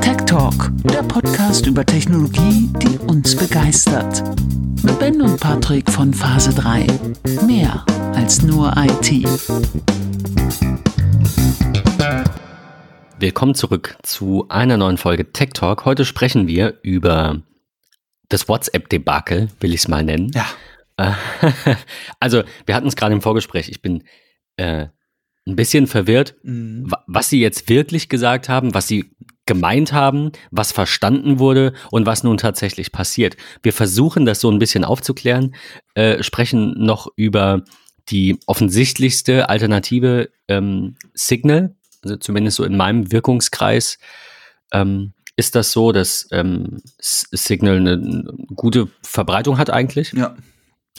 Tech Talk, der Podcast über Technologie, die uns begeistert. Mit Ben und Patrick von Phase 3. Mehr als nur IT. Willkommen zurück zu einer neuen Folge Tech Talk. Heute sprechen wir über das WhatsApp-Debakel, will ich es mal nennen. Ja. Also, wir hatten es gerade im Vorgespräch. Ich bin äh, ein bisschen verwirrt, Mhm. wa- was sie jetzt wirklich gesagt haben, was sie gemeint haben, was verstanden wurde und was nun tatsächlich passiert. Wir versuchen das so ein bisschen aufzuklären, äh, sprechen noch über die offensichtlichste Alternative ähm, Signal, also zumindest so in meinem Wirkungskreis. Ähm, ist das so, dass ähm, Signal eine, eine gute Verbreitung hat eigentlich? Ja,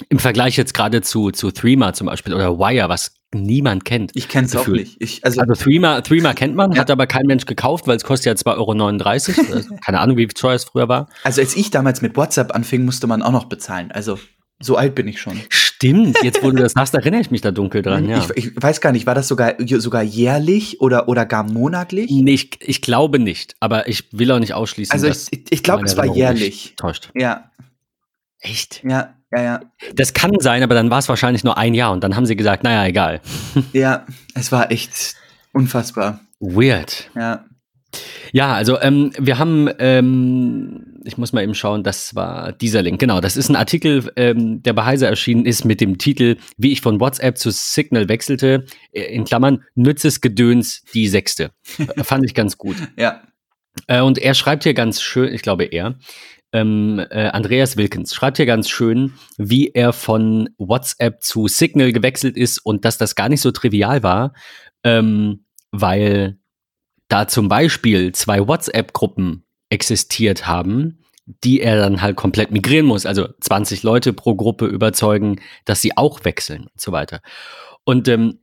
Im Vergleich jetzt gerade zu, zu Threema zum Beispiel oder Wire, was niemand kennt. ich kenne es auch nicht. Ich, also, Also Threema, Threema kennt man, Ja. hat aber kein Mensch gekauft, weil es kostet ja 2,39 Euro. Also Keine Ahnung, wie teuer es früher war. also als ich damals mit WhatsApp anfing, musste man auch noch bezahlen. Also so alt bin ich schon. Stimmt, jetzt wo du das sagst, erinnere ich mich da dunkel dran, ja. ich, ich weiß gar nicht, war das sogar, sogar jährlich oder, oder gar monatlich? Nee, ich, ich glaube nicht, aber ich will auch nicht ausschließen. Also ich, ich glaube, es war jährlich. Täuscht. Ja, Echt? ja, ja, ja. Das kann sein, aber dann war es wahrscheinlich nur ein Jahr und dann haben sie gesagt, naja, egal. Ja, es war echt unfassbar. Weird. Ja. Ja, also ähm, wir haben, ähm, ich muss mal eben schauen, das war dieser Link. Genau, das ist ein Artikel, ähm, der bei Heise erschienen ist mit dem Titel, wie ich von WhatsApp zu Signal wechselte, äh, in Klammern, nützes Gedöns, die sechste. Fand ich ganz gut. Ja. Äh, und er schreibt hier ganz schön, ich glaube er, ähm, äh, Andreas Wilkins schreibt hier ganz schön, wie er von WhatsApp zu Signal gewechselt ist und dass das gar nicht so trivial war, ähm, weil da zum Beispiel zwei WhatsApp-Gruppen existiert haben, die er dann halt komplett migrieren muss. Also 20 Leute pro Gruppe überzeugen, dass sie auch wechseln und so weiter. Und ähm,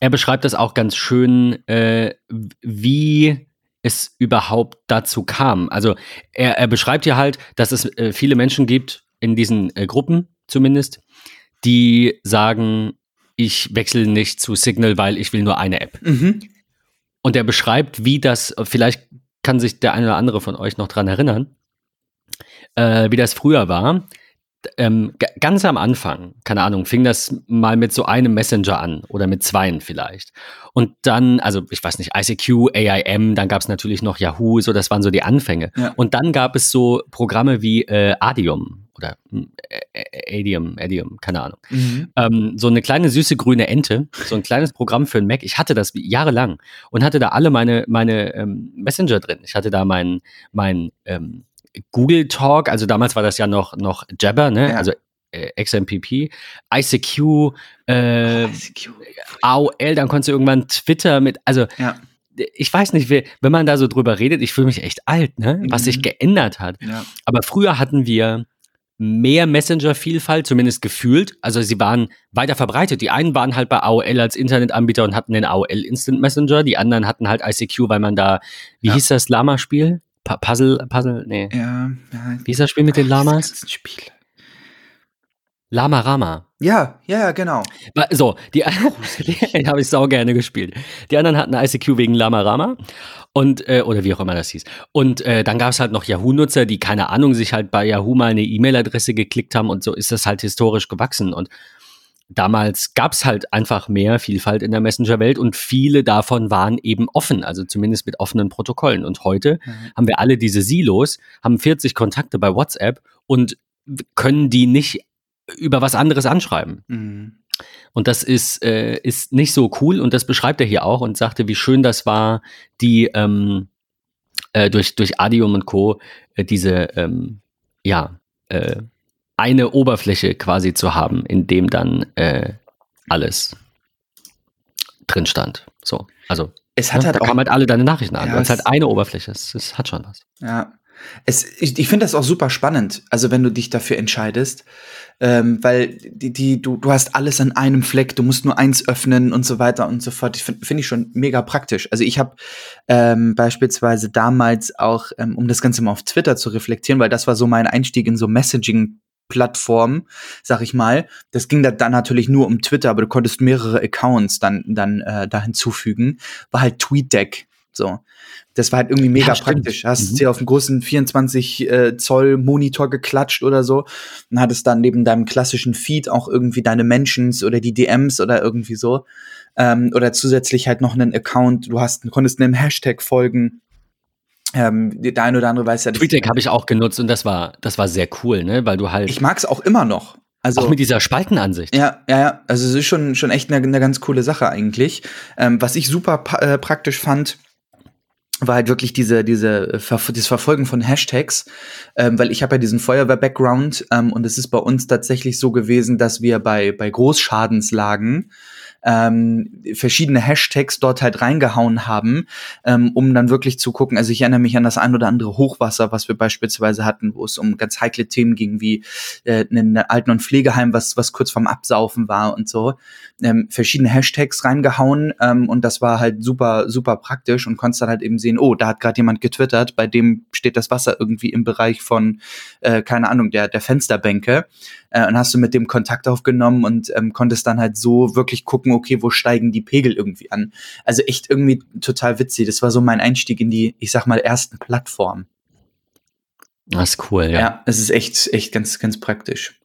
er beschreibt das auch ganz schön, äh, wie es überhaupt dazu kam. Also er, er beschreibt ja halt, dass es äh, viele Menschen gibt, in diesen äh, Gruppen zumindest, die sagen, ich wechsle nicht zu Signal, weil ich will nur eine App. Mhm. Und er beschreibt, wie das, vielleicht kann sich der eine oder andere von euch noch dran erinnern, äh, wie das früher war. Ähm, ganz am Anfang, keine Ahnung, fing das mal mit so einem Messenger an oder mit zweien vielleicht. Und dann, also ich weiß nicht, ICQ, AIM, dann gab es natürlich noch Yahoo, so das waren so die Anfänge. Ja. Und dann gab es so Programme wie äh, Adium oder äh, Adium, Adium, keine Ahnung Mhm. ähm, so eine kleine süße grüne Ente, so ein kleines Programm für einen Mac. Ich hatte das jahrelang und hatte da alle meine, meine ähm, Messenger drin. Ich hatte da mein, mein ähm, Google Talk, also damals war das ja noch, noch Jabber, ne? Ja. also äh, XMPP, ICQ, äh, ICQ. AOL, dann konntest du irgendwann Twitter mit, also Ja, ich weiß nicht, wie- wenn man da so drüber redet, ich fühle mich echt alt, ne? was sich Mhm. geändert hat. ja. Aber früher hatten wir mehr Messenger-Vielfalt, zumindest gefühlt. Also sie waren weiter verbreitet. Die einen waren halt bei AOL als Internetanbieter und hatten den AOL Instant Messenger. Die anderen hatten halt ICQ, weil man da, wie Ja. hieß das Lama-Spiel? Pa Puzzle, Puzzle, nee. Ja, ja. Wie ist das Spiel mit den Lamas? ganzen Spiele. Lama Rama. Ja, ja, ja, genau. So, die, die habe ich sau gerne gespielt. Die anderen hatten ICQ wegen Lama Rama und äh, oder wie auch immer das hieß. Und äh, dann gab es halt noch Yahoo-Nutzer, die keine Ahnung sich halt bei Yahoo mal eine E-Mail-Adresse geklickt haben und so ist das halt historisch gewachsen. Und damals gab es halt einfach mehr Vielfalt in der Messenger-Welt und viele davon waren eben offen, also zumindest mit offenen Protokollen. Und heute Mhm. haben wir alle diese Silos, haben 40 Kontakte bei WhatsApp und können die nicht über was anderes anschreiben. Mhm. Und das ist, äh, ist nicht so cool und das beschreibt er hier auch und sagte, wie schön das war, die ähm, äh, durch, durch Adium und Co. Äh, diese, ähm, ja, äh, eine Oberfläche quasi zu haben, in dem dann äh, alles drin stand. So, also Es hat ne, halt da auch kamen halt alle deine Nachrichten an. Ja, hast es- halt eine Oberfläche. Es, es hat schon was. Ja. Es, ich ich finde das auch super spannend, also wenn du dich dafür entscheidest, ähm, weil die, die, du, du hast alles an einem Fleck, du musst nur eins öffnen und so weiter und so fort. Ich finde find ich schon mega praktisch. Also ich habe ähm, beispielsweise damals auch, ähm, um das Ganze mal auf Twitter zu reflektieren, weil das war so mein Einstieg in so Messaging Plattform, sag ich mal. Das ging da dann natürlich nur um Twitter, aber du konntest mehrere Accounts dann, dann äh, da hinzufügen. War halt TweetDeck. So. Das war halt irgendwie mega ja, praktisch. Hast mhm. dir auf einem großen 24 äh, Zoll Monitor geklatscht oder so und hattest dann neben deinem klassischen Feed auch irgendwie deine Mentions oder die DMs oder irgendwie so. Ähm, oder zusätzlich halt noch einen Account. Du hast, du konntest einem Hashtag folgen. Ähm, der eine oder andere weiß ja. TweetDeck habe ich auch genutzt und das war, das war sehr cool, ne? Weil du halt. Ich mag es auch immer noch. Also, auch mit dieser Spaltenansicht. Ja, ja, ja. Also es ist schon, schon echt eine, eine ganz coole Sache eigentlich. Ähm, was ich super äh, praktisch fand, war halt wirklich diese diese äh, das Verfolgen von Hashtags, ähm, weil ich habe ja diesen Feuerwehr-Background ähm, und es ist bei uns tatsächlich so gewesen, dass wir bei bei Großschadenslagen ähm, verschiedene Hashtags dort halt reingehauen haben, ähm, um dann wirklich zu gucken. Also ich erinnere mich an das ein oder andere Hochwasser, was wir beispielsweise hatten, wo es um ganz heikle Themen ging, wie äh, ein Alten- und Pflegeheim, was, was kurz vorm Absaufen war und so. Ähm, verschiedene Hashtags reingehauen ähm, und das war halt super, super praktisch und konntest dann halt eben sehen, oh, da hat gerade jemand getwittert, bei dem steht das Wasser irgendwie im Bereich von, äh, keine Ahnung, der, der Fensterbänke äh, und hast du mit dem Kontakt aufgenommen und ähm, konntest dann halt so wirklich gucken, okay, wo steigen die Pegel irgendwie an. Also echt irgendwie total witzig. Das war so mein Einstieg in die, ich sag mal, ersten Plattform. Das ist cool, ja. Ja, es ist echt, echt ganz, ganz praktisch.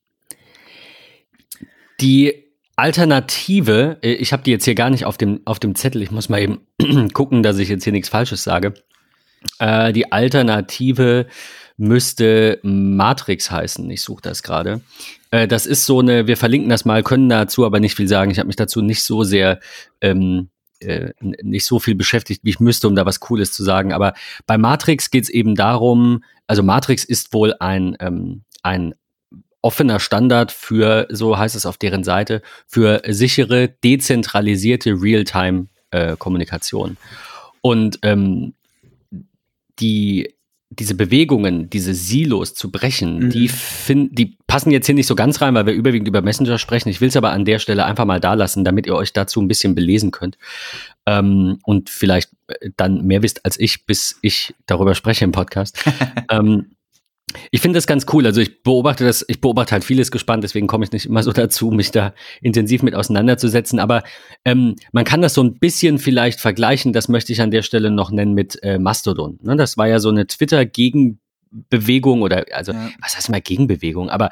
Die Alternative, äh, ich habe die jetzt hier gar nicht auf dem, auf dem Zettel, ich muss mal eben gucken, dass ich jetzt hier nichts Falsches sage. Äh, die Alternative müsste Matrix heißen. Ich suche das gerade. Äh, das ist so eine, wir verlinken das mal, können dazu aber nicht viel sagen. Ich habe mich dazu nicht so sehr, ähm, äh, nicht so viel beschäftigt, wie ich müsste, um da was Cooles zu sagen. Aber bei Matrix geht es eben darum, also Matrix ist wohl ein, ähm, ein offener Standard für, so heißt es auf deren Seite, für sichere, dezentralisierte Realtime-Kommunikation. Äh, Und ähm, die diese Bewegungen, diese Silos zu brechen, mhm. die, find, die passen jetzt hier nicht so ganz rein, weil wir überwiegend über Messenger sprechen. Ich will es aber an der Stelle einfach mal da lassen, damit ihr euch dazu ein bisschen belesen könnt ähm, und vielleicht äh, dann mehr wisst als ich, bis ich darüber spreche im Podcast. ähm, ich finde das ganz cool. Also ich beobachte das, ich beobachte halt vieles gespannt, deswegen komme ich nicht immer so dazu, mich da intensiv mit auseinanderzusetzen. Aber ähm, man kann das so ein bisschen vielleicht vergleichen, das möchte ich an der Stelle noch nennen mit äh, Mastodon. Ne? Das war ja so eine Twitter-Gegenbewegung oder also ja. was heißt mal Gegenbewegung, aber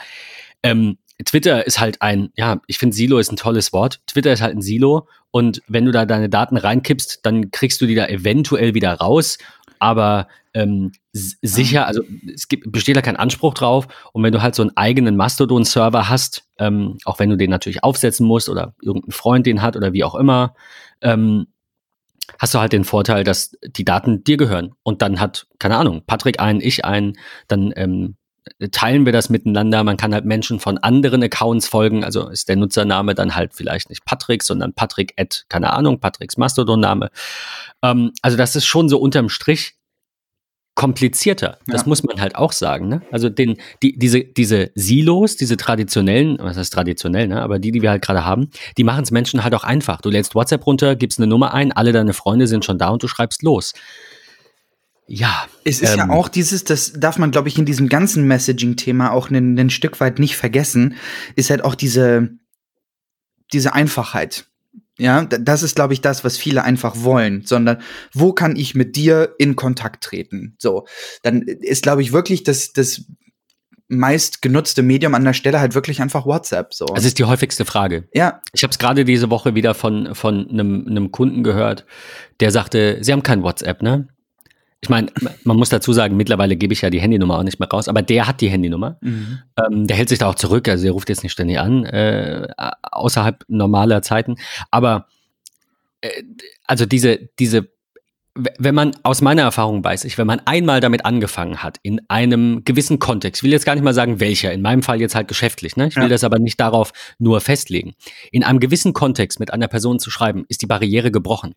ähm, Twitter ist halt ein, ja, ich finde Silo ist ein tolles Wort. Twitter ist halt ein Silo und wenn du da deine Daten reinkippst, dann kriegst du die da eventuell wieder raus aber ähm, sicher, also es gibt, besteht da kein Anspruch drauf. Und wenn du halt so einen eigenen Mastodon-Server hast, ähm, auch wenn du den natürlich aufsetzen musst oder irgendein Freund den hat oder wie auch immer, ähm, hast du halt den Vorteil, dass die Daten dir gehören. Und dann hat, keine Ahnung, Patrick einen, ich einen, dann ähm, teilen wir das miteinander. Man kann halt Menschen von anderen Accounts folgen. Also ist der Nutzername dann halt vielleicht nicht Patrick, sondern Patrick at, keine Ahnung, Patricks Mastodon-Name. Ähm, also das ist schon so unterm Strich komplizierter. Das muss man halt auch sagen. Ne? Also den, die, diese, diese Silos, diese traditionellen, was heißt traditionell, ne? aber die, die wir halt gerade haben, die machen es Menschen halt auch einfach. Du lädst WhatsApp runter, gibst eine Nummer ein, alle deine Freunde sind schon da und du schreibst los. Ja. Es ist ähm, ja auch dieses, das darf man, glaube ich, in diesem ganzen Messaging-Thema auch ein Stück weit nicht vergessen, ist halt auch diese, diese Einfachheit. Ja, das ist, glaube ich, das, was viele einfach wollen, sondern wo kann ich mit dir in Kontakt treten? So, dann ist, glaube ich, wirklich das, das meist genutzte Medium an der Stelle halt wirklich einfach WhatsApp. So. Das ist die häufigste Frage. Ja. Ich habe es gerade diese Woche wieder von, von einem, einem Kunden gehört, der sagte, sie haben kein WhatsApp, ne? Ich meine, man muss dazu sagen, mittlerweile gebe ich ja die Handynummer auch nicht mehr raus, aber der hat die Handynummer. Mhm. Ähm, der hält sich da auch zurück, also der ruft jetzt nicht ständig an, äh, außerhalb normaler Zeiten. Aber äh, also diese, diese wenn man aus meiner Erfahrung weiß ich, wenn man einmal damit angefangen hat, in einem gewissen Kontext, ich will jetzt gar nicht mal sagen welcher, in meinem Fall jetzt halt geschäftlich, ne? ich will ja. das aber nicht darauf nur festlegen, in einem gewissen Kontext mit einer Person zu schreiben, ist die Barriere gebrochen.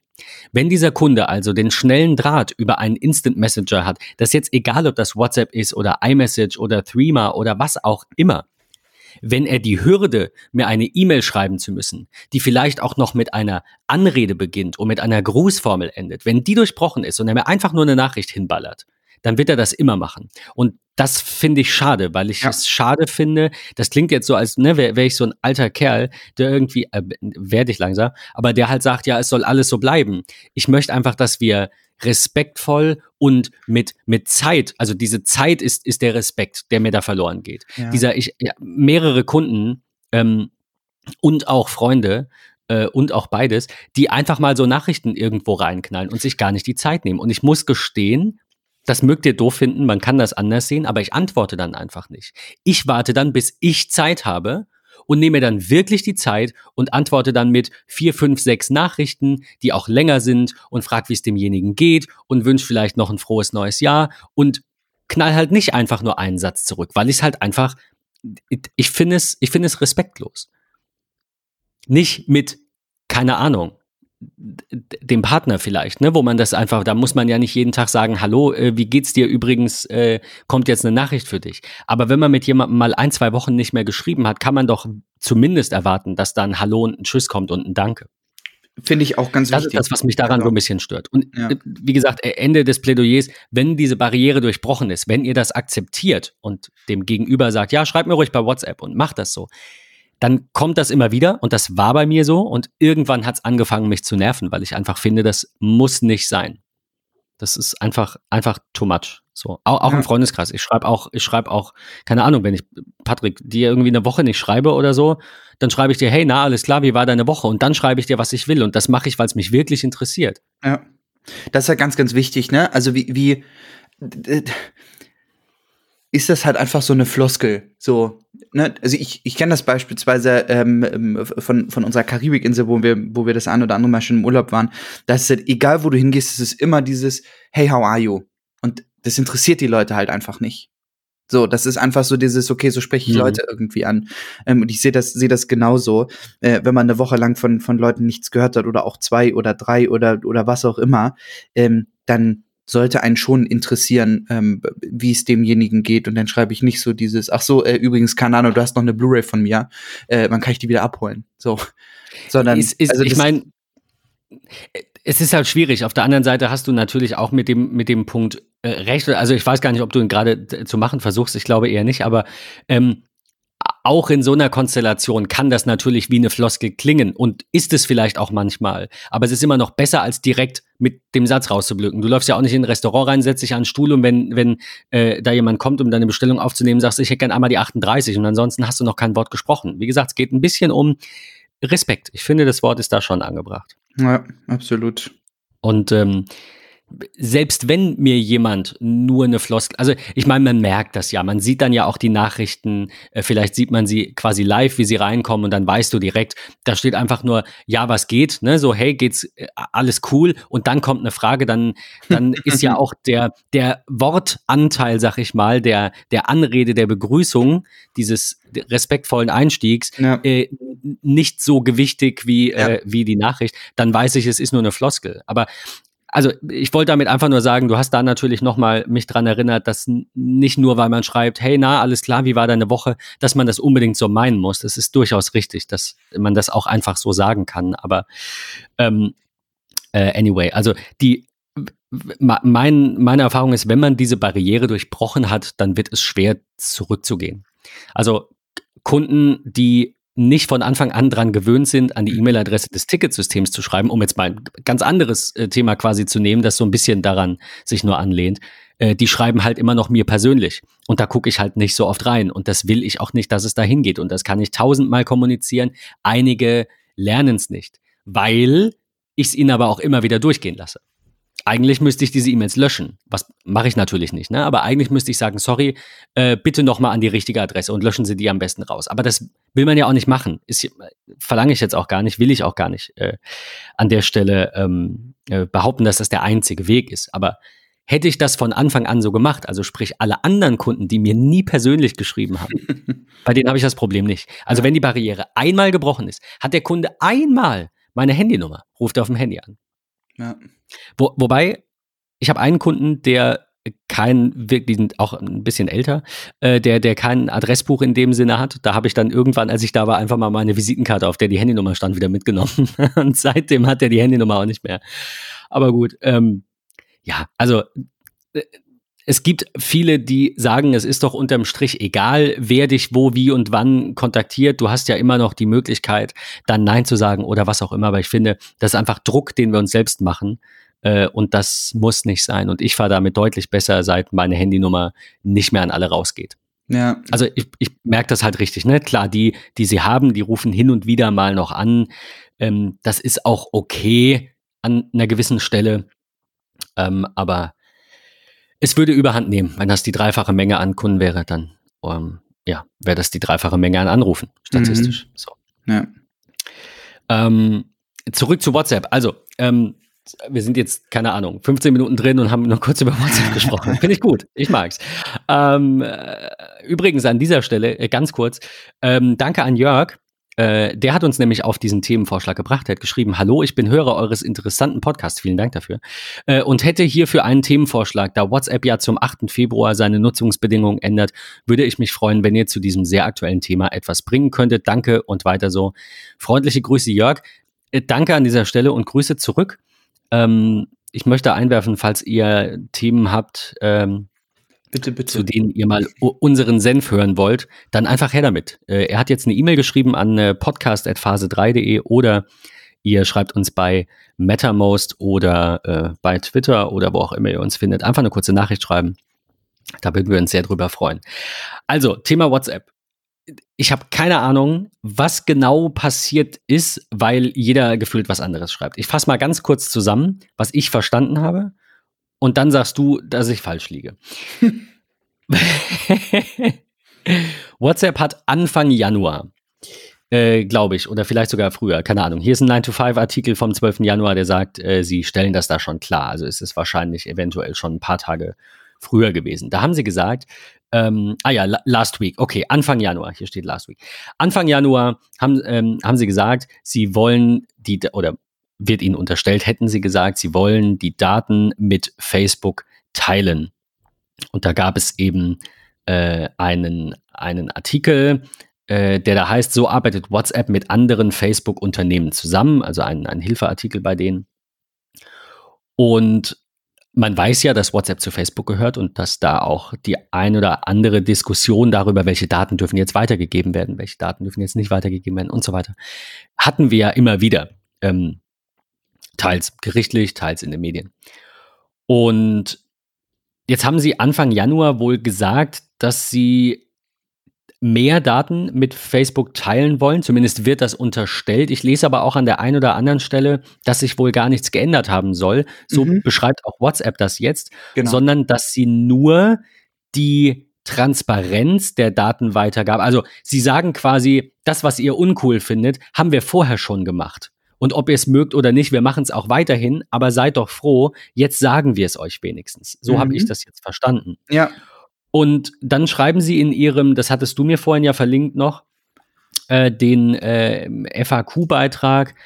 Wenn dieser Kunde also den schnellen Draht über einen Instant Messenger hat, das jetzt egal, ob das WhatsApp ist oder iMessage oder Threema oder was auch immer, wenn er die Hürde, mir eine E-Mail schreiben zu müssen, die vielleicht auch noch mit einer Anrede beginnt und mit einer Grußformel endet, wenn die durchbrochen ist und er mir einfach nur eine Nachricht hinballert, dann wird er das immer machen. Und das finde ich schade, weil ich Ja. es schade finde. Das klingt jetzt so, als ne, wäre wär ich so ein alter Kerl, der irgendwie, äh, werde ich langsam, aber der halt sagt, ja, es soll alles so bleiben. Ich möchte einfach, dass wir respektvoll und mit, mit Zeit, also diese Zeit ist, ist der Respekt, der mir da verloren geht. Ja. Dieser, ich, ja, mehrere Kunden ähm, und auch Freunde äh, und auch beides, die einfach mal so Nachrichten irgendwo reinknallen und sich gar nicht die Zeit nehmen. Und ich muss gestehen, das mögt ihr doof finden, man kann das anders sehen, aber ich antworte dann einfach nicht. Ich warte dann, bis ich Zeit habe und nehme dann wirklich die Zeit und antworte dann mit vier, fünf, sechs Nachrichten, die auch länger sind und frag, wie es demjenigen geht und wünsche vielleicht noch ein frohes neues Jahr und knall halt nicht einfach nur einen Satz zurück, weil ich es halt einfach, ich finde es, ich finde es respektlos. Nicht mit, keine Ahnung, dem Partner vielleicht, ne, wo man das einfach, da muss man ja nicht jeden Tag sagen, hallo, äh, wie geht's dir übrigens, äh, kommt jetzt eine Nachricht für dich. Aber wenn man mit jemandem mal ein, zwei Wochen nicht mehr geschrieben hat, kann man doch zumindest erwarten, dass da ein Hallo und ein Tschüss kommt und ein Danke. Finde ich auch ganz Das ist wichtig. das, was mich daran Genau. so ein bisschen stört. Und Ja. äh, wie gesagt, äh, Ende des Plädoyers, wenn diese Barriere durchbrochen ist, wenn ihr das akzeptiert und dem Gegenüber sagt, ja, schreibt mir ruhig bei WhatsApp und macht das so, dann kommt das immer wieder und das war bei mir so und irgendwann hat es angefangen, mich zu nerven, weil ich einfach finde, das muss nicht sein. Das ist einfach, einfach too much. So, auch, auch Ja. im Freundeskreis. Ich schreibe auch, ich schreibe auch, keine Ahnung, wenn ich, Patrick, dir irgendwie eine Woche nicht schreibe oder so, dann schreibe ich dir, hey, na, alles klar, wie war deine Woche? Und dann schreibe ich dir, was ich will. Und das mache ich, weil es mich wirklich interessiert. Ja. Das ist ja ganz, ganz wichtig, ne? Also wie, wie ist das halt einfach so eine Floskel. So, ne? Also ich, ich kenne das beispielsweise ähm, ähm, von, von unserer Karibikinsel, wo wir, wo wir das ein oder andere Mal schon im Urlaub waren. Da ist halt, egal wo du hingehst, es ist immer dieses Hey, how are you? Und das interessiert die Leute halt einfach nicht. So, das ist einfach so dieses, okay, so spreche ich Mhm. Leute irgendwie an. Ähm, und ich sehe das, sehe das genauso. Äh, wenn man eine Woche lang von, von Leuten nichts gehört hat oder auch zwei oder drei oder, oder was auch immer, ähm, dann sollte einen schon interessieren, ähm, wie es demjenigen geht. Und dann schreibe ich nicht so dieses, ach so, äh, übrigens, keine Ahnung, du hast noch eine Blu-ray von mir, äh, wann kann ich die wieder abholen? So. Sondern, ist, ist, also ich meine, es ist halt schwierig. Auf der anderen Seite hast du natürlich auch mit dem, mit dem Punkt äh, recht. Also ich weiß gar nicht, ob du ihn gerade äh, zu machen versuchst. Ich glaube eher nicht. Aber ähm, auch in so einer Konstellation kann das natürlich wie eine Floskel klingen und ist es vielleicht auch manchmal. Aber es ist immer noch besser, als direkt mit dem Satz rauszublücken. Du läufst ja auch nicht in ein Restaurant rein, setzt dich an einen Stuhl und wenn, wenn äh, da jemand kommt, um deine Bestellung aufzunehmen, sagst du, ich hätte gern einmal die 38 und ansonsten hast du noch kein Wort gesprochen. Wie gesagt, es geht ein bisschen um Respekt. Ich finde, das Wort ist da schon angebracht. ja, absolut. Und ähm, selbst wenn mir jemand nur eine Floskel, also ich meine, man merkt das ja, man sieht dann ja auch die Nachrichten, äh, vielleicht sieht man sie quasi live, wie sie reinkommen und dann weißt du direkt, da steht einfach nur, ja, was geht, ne, so, hey, geht's, äh, alles cool und dann kommt eine Frage, dann, dann ist ja auch der, der Wortanteil, sag ich mal, der, der Anrede, der Begrüßung, dieses respektvollen Einstiegs, Ja. äh, nicht so gewichtig wie, Ja. äh, wie die Nachricht, dann weiß ich, es ist nur eine Floskel. Aber also ich wollte damit einfach nur sagen, du hast da natürlich nochmal mich dran erinnert, dass nicht nur, weil man schreibt, hey, na, alles klar, wie war deine Woche, dass man das unbedingt so meinen muss. Das ist durchaus richtig, dass man das auch einfach so sagen kann. Aber ähm, äh, anyway, also die mein, meine Erfahrung ist, wenn man diese Barriere durchbrochen hat, dann wird es schwer zurückzugehen. Also Kunden, die nicht von Anfang an dran gewöhnt sind, an die E-Mail-Adresse des Ticketsystems zu schreiben, um jetzt mal ein ganz anderes äh, Thema quasi zu nehmen, das so ein bisschen daran sich nur anlehnt, äh, die schreiben halt immer noch mir persönlich. Und da gucke ich halt nicht so oft rein. Und das will ich auch nicht, dass es da hingeht. Und das kann ich tausendmal kommunizieren. Einige lernen es nicht, weil ich es ihnen aber auch immer wieder durchgehen lasse. Eigentlich müsste ich diese E-Mails löschen. Was mache ich natürlich nicht, ne? Aber eigentlich müsste ich sagen, sorry, äh, bitte nochmal an die richtige Adresse und löschen Sie die am besten raus. Aber das will man ja auch nicht machen. Ist, verlange ich jetzt auch gar nicht, will ich auch gar nicht äh, an der Stelle ähm, äh, behaupten, dass das der einzige Weg ist. Aber hätte ich das von Anfang an so gemacht, also sprich alle anderen Kunden, die mir nie persönlich geschrieben haben, bei denen habe ich das Problem nicht. Also wenn die Barriere einmal gebrochen ist, hat der Kunde einmal meine Handynummer, ruft er auf dem Handy an. Ja. Wo, wobei, ich habe einen Kunden, der kein, wirklich auch ein bisschen älter, äh, der, der kein Adressbuch in dem Sinne hat. Da habe ich dann irgendwann, als ich da war, einfach mal meine Visitenkarte, auf der die Handynummer stand, wieder mitgenommen. Und seitdem hat er die Handynummer auch nicht mehr. Aber gut, ähm, ja, also äh, es gibt viele, die sagen, es ist doch unterm Strich egal, wer dich wo, wie und wann kontaktiert. Du hast ja immer noch die Möglichkeit, dann Nein zu sagen oder was auch immer. Aber ich finde, das ist einfach Druck, den wir uns selbst machen. Äh, und das muss nicht sein. Und ich fahre damit deutlich besser, seit meine Handynummer nicht mehr an alle rausgeht. Ja. Also ich, ich merke das halt richtig, ne? Klar, die, die sie haben, die rufen hin und wieder mal noch an. Ähm, das ist auch okay an einer gewissen Stelle. Ähm, aber es würde überhand nehmen, wenn das die dreifache Menge an Kunden wäre, dann ähm, ja, wäre das die dreifache Menge an Anrufen, statistisch. Mhm. So. Ja. Ähm, zurück zu WhatsApp. Also, ähm, wir sind jetzt, keine Ahnung, 15 Minuten drin und haben noch kurz über WhatsApp gesprochen. Finde ich gut. Ich mag's. Ähm, äh, übrigens an dieser Stelle, äh, ganz kurz, ähm, danke an Jörg, äh, der hat uns nämlich auf diesen Themenvorschlag gebracht. Er hat geschrieben, hallo, ich bin Hörer eures interessanten Podcasts, vielen Dank dafür, äh, und hätte hierfür einen Themenvorschlag. Da WhatsApp ja zum 8. Februar seine Nutzungsbedingungen ändert, würde ich mich freuen, wenn ihr zu diesem sehr aktuellen Thema etwas bringen könntet. Danke und weiter so. Freundliche Grüße, Jörg. Äh, danke an dieser Stelle und Grüße zurück. Ähm, ich möchte einwerfen, falls ihr Themen habt, ähm, Bitte, bitte. zu denen ihr mal unseren Senf hören wollt, dann einfach her damit. Äh, er hat jetzt eine E-Mail geschrieben an äh, podcast.phase3.de oder ihr schreibt uns bei MetaMost oder äh, bei Twitter oder wo auch immer ihr uns findet. Einfach eine kurze Nachricht schreiben. Da würden wir uns sehr drüber freuen. Also, Thema WhatsApp. Ich habe keine Ahnung, was genau passiert ist, weil jeder gefühlt was anderes schreibt. Ich fasse mal ganz kurz zusammen, was ich verstanden habe und dann sagst du, dass ich falsch liege. WhatsApp hat Anfang Januar, äh, glaube ich, oder vielleicht sogar früher, keine Ahnung. Hier ist ein 9-to-5-Artikel vom 12. Januar, der sagt, äh, sie stellen das da schon klar. Also es ist wahrscheinlich eventuell schon ein paar Tage früher gewesen. Da haben sie gesagt, ähm, ah ja, last week, okay, Anfang Januar, hier steht last week. Anfang Januar haben, ähm, haben sie gesagt, sie wollen die, oder wird ihnen unterstellt, hätten sie gesagt, sie wollen die Daten mit Facebook teilen. Und da gab es eben äh, einen, einen Artikel, äh, der da heißt, so arbeitet WhatsApp mit anderen Facebook-Unternehmen zusammen, also ein, ein Hilfeartikel bei denen. Und man weiß ja, dass WhatsApp zu Facebook gehört und dass da auch die ein oder andere Diskussion darüber, welche Daten dürfen jetzt weitergegeben werden, welche Daten dürfen jetzt nicht weitergegeben werden und so weiter, hatten wir ja immer wieder. Ähm, teils gerichtlich, teils in den Medien. Und jetzt haben sie Anfang Januar wohl gesagt, dass sie mehr Daten mit Facebook teilen wollen. Zumindest wird das unterstellt. Ich lese aber auch an der einen oder anderen Stelle, dass sich wohl gar nichts geändert haben soll. So mhm. beschreibt auch WhatsApp das jetzt, genau. sondern dass sie nur die Transparenz der Datenweitergabe, also sie sagen quasi, das, was ihr uncool findet, haben wir vorher schon gemacht. Und ob ihr es mögt oder nicht, wir machen es auch weiterhin, aber seid doch froh, jetzt sagen wir es euch wenigstens. So mhm. habe ich das jetzt verstanden. Ja. Und dann schreiben sie in ihrem, das hattest du mir vorhin ja verlinkt noch, äh, den äh, FAQ-Beitrag,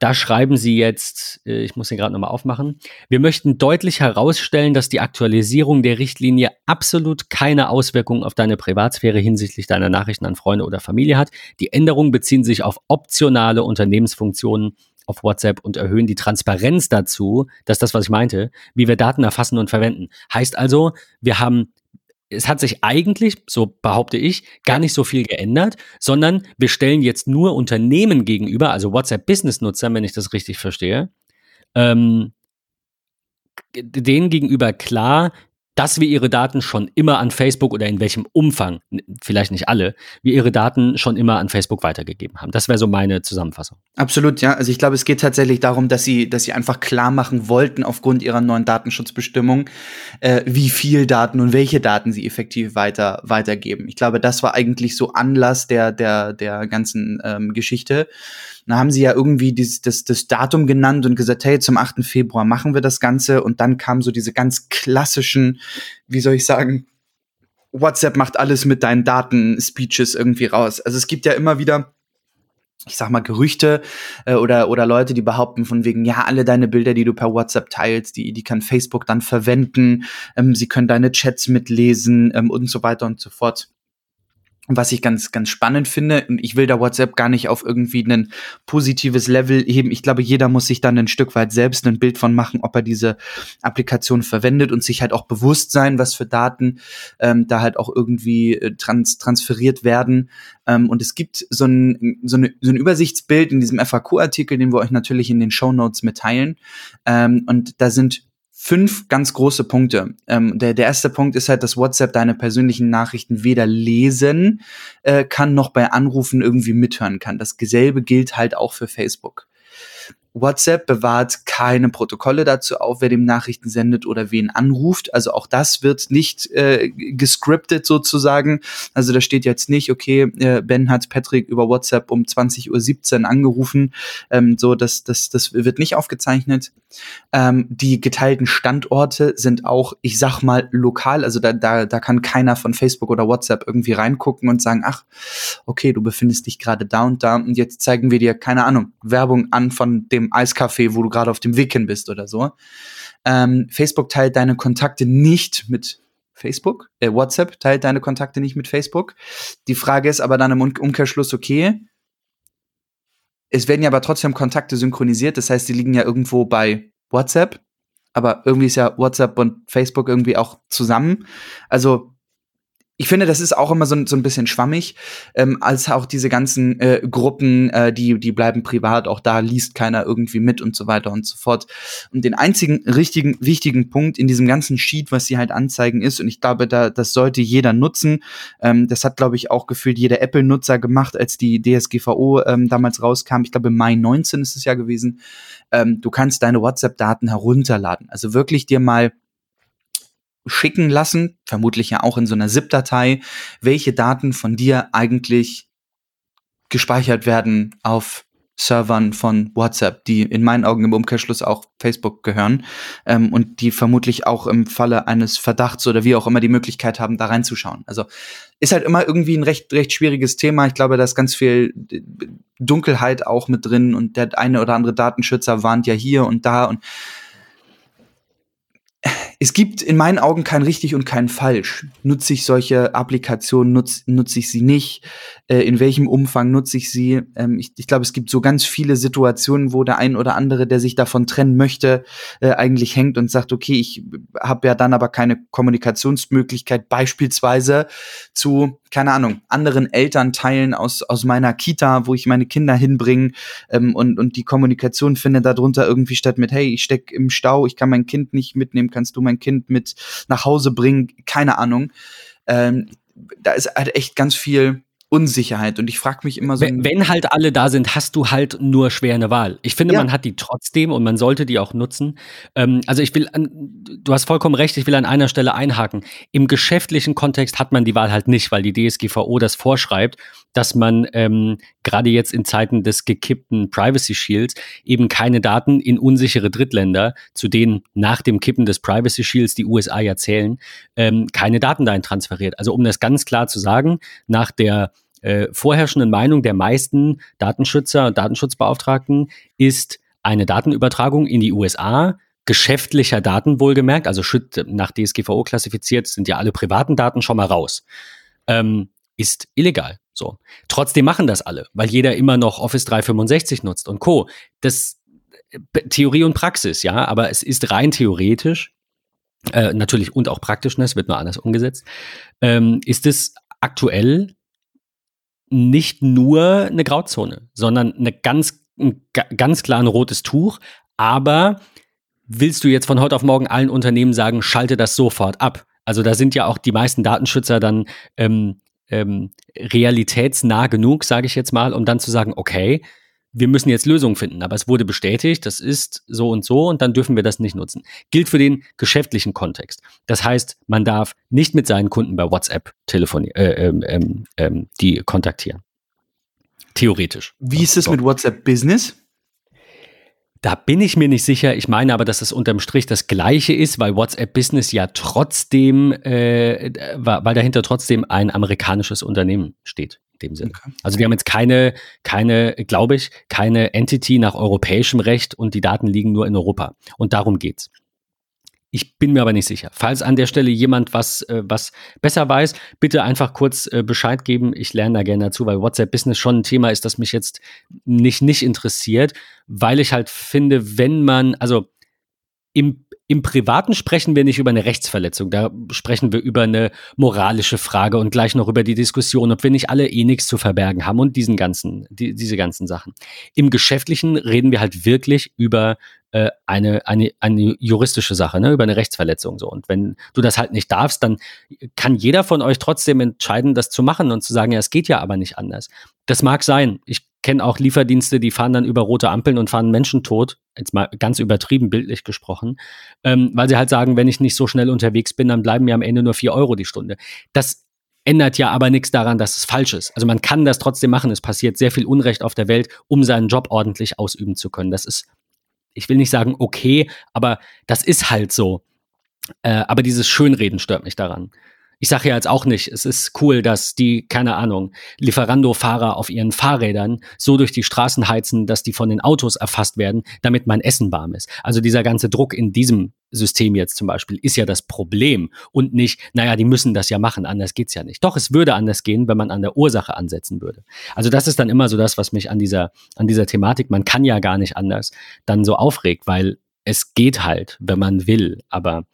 da schreiben Sie jetzt, äh, ich muss den gerade nochmal aufmachen, wir möchten deutlich herausstellen, dass die Aktualisierung der Richtlinie absolut keine Auswirkungen auf deine Privatsphäre hinsichtlich deiner Nachrichten an Freunde oder Familie hat. Die Änderungen beziehen sich auf optionale Unternehmensfunktionen auf WhatsApp und erhöhen die Transparenz dazu, dass das, was ich meinte, wie wir Daten erfassen und verwenden. Heißt also, wir haben es hat sich eigentlich, so behaupte ich, gar nicht so viel geändert, sondern wir stellen jetzt nur Unternehmen gegenüber, also WhatsApp-Business-Nutzern, wenn ich das richtig verstehe, ähm, denen gegenüber klar, dass wir ihre Daten schon immer an Facebook oder in welchem Umfang, vielleicht nicht alle, wir ihre Daten schon immer an Facebook weitergegeben haben. Das wäre so meine Zusammenfassung. Absolut, ja. Also ich glaube, es geht tatsächlich darum, dass sie, dass sie einfach klar machen wollten aufgrund ihrer neuen Datenschutzbestimmung, äh, wie viel Daten und welche Daten sie effektiv weiter weitergeben. Ich glaube, das war eigentlich so Anlass der der der ganzen ähm, Geschichte. Dann haben sie ja irgendwie dieses, das, das Datum genannt und gesagt, hey, zum 8. Februar machen wir das Ganze. Und dann kamen so diese ganz klassischen, wie soll ich sagen, WhatsApp macht alles mit deinen Daten-Speeches irgendwie raus. Also es gibt ja immer wieder ich sag mal, Gerüchte äh, oder, oder Leute, die behaupten von wegen, ja, alle deine Bilder, die du per WhatsApp teilst, die, die kann Facebook dann verwenden, ähm, sie können deine Chats mitlesen ähm, und so weiter und so fort. Was ich ganz, ganz spannend finde, und ich will da WhatsApp gar nicht auf irgendwie ein positives Level heben. Ich glaube, jeder muss sich dann ein Stück weit selbst ein Bild von machen, ob er diese Applikation verwendet und sich halt auch bewusst sein, was für Daten ähm, da halt auch irgendwie äh, trans transferiert werden. Ähm, und es gibt so ein, so, eine, so ein Übersichtsbild in diesem FAQ-Artikel, den wir euch natürlich in den Show Notes mitteilen. Ähm, und da sind fünf ganz große Punkte. Ähm, der, der erste Punkt ist halt, dass WhatsApp deine persönlichen Nachrichten weder lesen äh, kann, noch bei Anrufen irgendwie mithören kann. Das selbe gilt halt auch für Facebook. WhatsApp bewahrt keine Protokolle dazu auf, wer dem Nachrichten sendet oder wen anruft. Also auch das wird nicht äh, gescriptet sozusagen. Also da steht jetzt nicht, okay, äh, Ben hat Patrick über WhatsApp um 20.17 Uhr angerufen. Ähm, so, das, das, das wird nicht aufgezeichnet. Ähm, die geteilten Standorte sind auch, ich sag mal, lokal. Also da, da, da kann keiner von Facebook oder WhatsApp irgendwie reingucken und sagen, ach, okay, du befindest dich gerade da und da und jetzt zeigen wir dir, keine Ahnung, Werbung an von dem dem Eiscafé, wo du gerade auf dem Weg hin bist oder so. Ähm, Facebook teilt deine Kontakte nicht mit Facebook. Äh, WhatsApp teilt deine Kontakte nicht mit Facebook. Die Frage ist aber dann im Umkehrschluss, okay, es werden ja aber trotzdem Kontakte synchronisiert, das heißt, die liegen ja irgendwo bei WhatsApp, aber irgendwie ist ja WhatsApp und Facebook irgendwie auch zusammen. Also ich finde, das ist auch immer so, so ein bisschen schwammig, ähm, als auch diese ganzen äh, Gruppen, äh, die, die bleiben privat, auch da liest keiner irgendwie mit und so weiter und so fort. Und den einzigen richtigen, wichtigen Punkt in diesem ganzen Sheet, was sie halt anzeigen, ist, und ich glaube, da, das sollte jeder nutzen, ähm, das hat, glaube ich, auch gefühlt jeder Apple-Nutzer gemacht, als die DSGVO ähm, damals rauskam. Ich glaube, Mai 19 ist es ja gewesen. Ähm, du kannst deine WhatsApp-Daten herunterladen. Also wirklich dir mal schicken lassen, vermutlich ja auch in so einer ZIP-Datei, welche Daten von dir eigentlich gespeichert werden auf Servern von WhatsApp, die in meinen Augen im Umkehrschluss auch Facebook gehören ähm, und die vermutlich auch im Falle eines Verdachts oder wie auch immer die Möglichkeit haben, da reinzuschauen. Also ist halt immer irgendwie ein recht, recht schwieriges Thema. Ich glaube, da ist ganz viel Dunkelheit auch mit drin und der eine oder andere Datenschützer warnt ja hier und da und es gibt in meinen Augen kein richtig und kein falsch. Nutze ich solche Applikationen, nutze, nutze ich sie nicht? Äh, in welchem Umfang nutze ich sie? Ähm, ich, ich glaube, es gibt so ganz viele Situationen, wo der ein oder andere, der sich davon trennen möchte, äh, eigentlich hängt und sagt, okay, ich habe ja dann aber keine Kommunikationsmöglichkeit, beispielsweise zu, keine Ahnung, anderen Elternteilen aus, aus meiner Kita, wo ich meine Kinder hinbringe ähm, und, und die Kommunikation findet darunter irgendwie statt mit, hey, ich steck im Stau, ich kann mein Kind nicht mitnehmen, kannst du mein Kind mit nach Hause bringen, keine Ahnung. Ähm, da ist halt echt ganz viel Unsicherheit. Und ich frage mich immer so. Wenn, wenn, halt alle da sind, hast du halt nur schwer eine Wahl. Ich finde, ja. man hat die trotzdem und man sollte die auch nutzen. Ähm, also ich will, an, du hast vollkommen recht, ich will an einer Stelle einhaken. Im geschäftlichen Kontext hat man die Wahl halt nicht, weil die DSGVO das vorschreibt, dass man ähm, gerade jetzt in Zeiten des gekippten Privacy Shields eben keine Daten in unsichere Drittländer, zu denen nach dem Kippen des Privacy Shields die USA ja zählen, ähm, keine Daten dahin transferiert. Also um das ganz klar zu sagen, nach der äh, vorherrschenden Meinung der meisten Datenschützer und Datenschutzbeauftragten ist eine Datenübertragung in die USA geschäftlicher Daten wohlgemerkt, also nach DSGVO klassifiziert, sind ja alle privaten Daten schon mal raus, ähm, ist illegal. So. Trotzdem machen das alle, weil jeder immer noch Office 365 nutzt und Co. Das äh, Theorie und Praxis, ja, aber es ist rein theoretisch, äh, natürlich und auch praktisch, ne, es wird nur anders umgesetzt, ähm, ist es aktuell nicht nur eine Grauzone, sondern eine ganz, ein ganz klar ein rotes Tuch. Aber willst du jetzt von heute auf morgen allen Unternehmen sagen, schalte das sofort ab? Also da sind ja auch die meisten Datenschützer dann ähm, ähm, realitätsnah genug, sage ich jetzt mal, um dann zu sagen, okay, wir müssen jetzt Lösungen finden, aber es wurde bestätigt, das ist so und so und dann dürfen wir das nicht nutzen. Gilt für den geschäftlichen Kontext. Das heißt, man darf nicht mit seinen Kunden bei WhatsApp telefonieren, äh, ähm, ähm, ähm, die kontaktieren. Theoretisch. Wie ist es mit WhatsApp Business? Da bin ich mir nicht sicher. Ich meine aber, dass es unterm Strich das Gleiche ist, weil WhatsApp Business ja trotzdem, äh, weil dahinter trotzdem ein amerikanisches Unternehmen steht dem Sinne. Okay. Also wir haben jetzt keine, keine, glaube ich, keine Entity nach europäischem Recht und die Daten liegen nur in Europa. Und darum geht's. Ich bin mir aber nicht sicher. Falls an der Stelle jemand was, äh, was besser weiß, bitte einfach kurz äh, Bescheid geben. Ich lerne da gerne dazu, weil WhatsApp Business schon ein Thema ist, das mich jetzt nicht, nicht interessiert, weil ich halt finde, wenn man, also im im Privaten sprechen wir nicht über eine Rechtsverletzung, da sprechen wir über eine moralische Frage und gleich noch über die Diskussion, ob wir nicht alle eh nichts zu verbergen haben und diesen ganzen, die, diese ganzen Sachen. Im Geschäftlichen reden wir halt wirklich über äh, eine, eine, eine juristische Sache, ne, über eine Rechtsverletzung. So. Und wenn du das halt nicht darfst, dann kann jeder von euch trotzdem entscheiden, das zu machen und zu sagen, ja, es geht ja aber nicht anders. Das mag sein. Ich kenne auch Lieferdienste, die fahren dann über rote Ampeln und fahren Menschen tot, jetzt mal ganz übertrieben bildlich gesprochen, ähm, weil sie halt sagen, wenn ich nicht so schnell unterwegs bin, dann bleiben mir am Ende nur vier Euro die Stunde. Das ändert ja aber nichts daran, dass es falsch ist. Also man kann das trotzdem machen. Es passiert sehr viel Unrecht auf der Welt, um seinen Job ordentlich ausüben zu können. Das ist, ich will nicht sagen okay, aber das ist halt so. Äh, aber dieses Schönreden stört mich daran ich sage ja jetzt auch nicht, es ist cool, dass die, keine Ahnung, Lieferando-Fahrer auf ihren Fahrrädern so durch die Straßen heizen, dass die von den Autos erfasst werden, damit mein Essen warm ist. Also dieser ganze Druck in diesem System jetzt zum Beispiel ist ja das Problem und nicht, naja, die müssen das ja machen, anders geht's ja nicht. Doch, es würde anders gehen, wenn man an der Ursache ansetzen würde. Also das ist dann immer so das, was mich an dieser, an dieser Thematik, man kann ja gar nicht anders, dann so aufregt, weil es geht halt, wenn man will, aber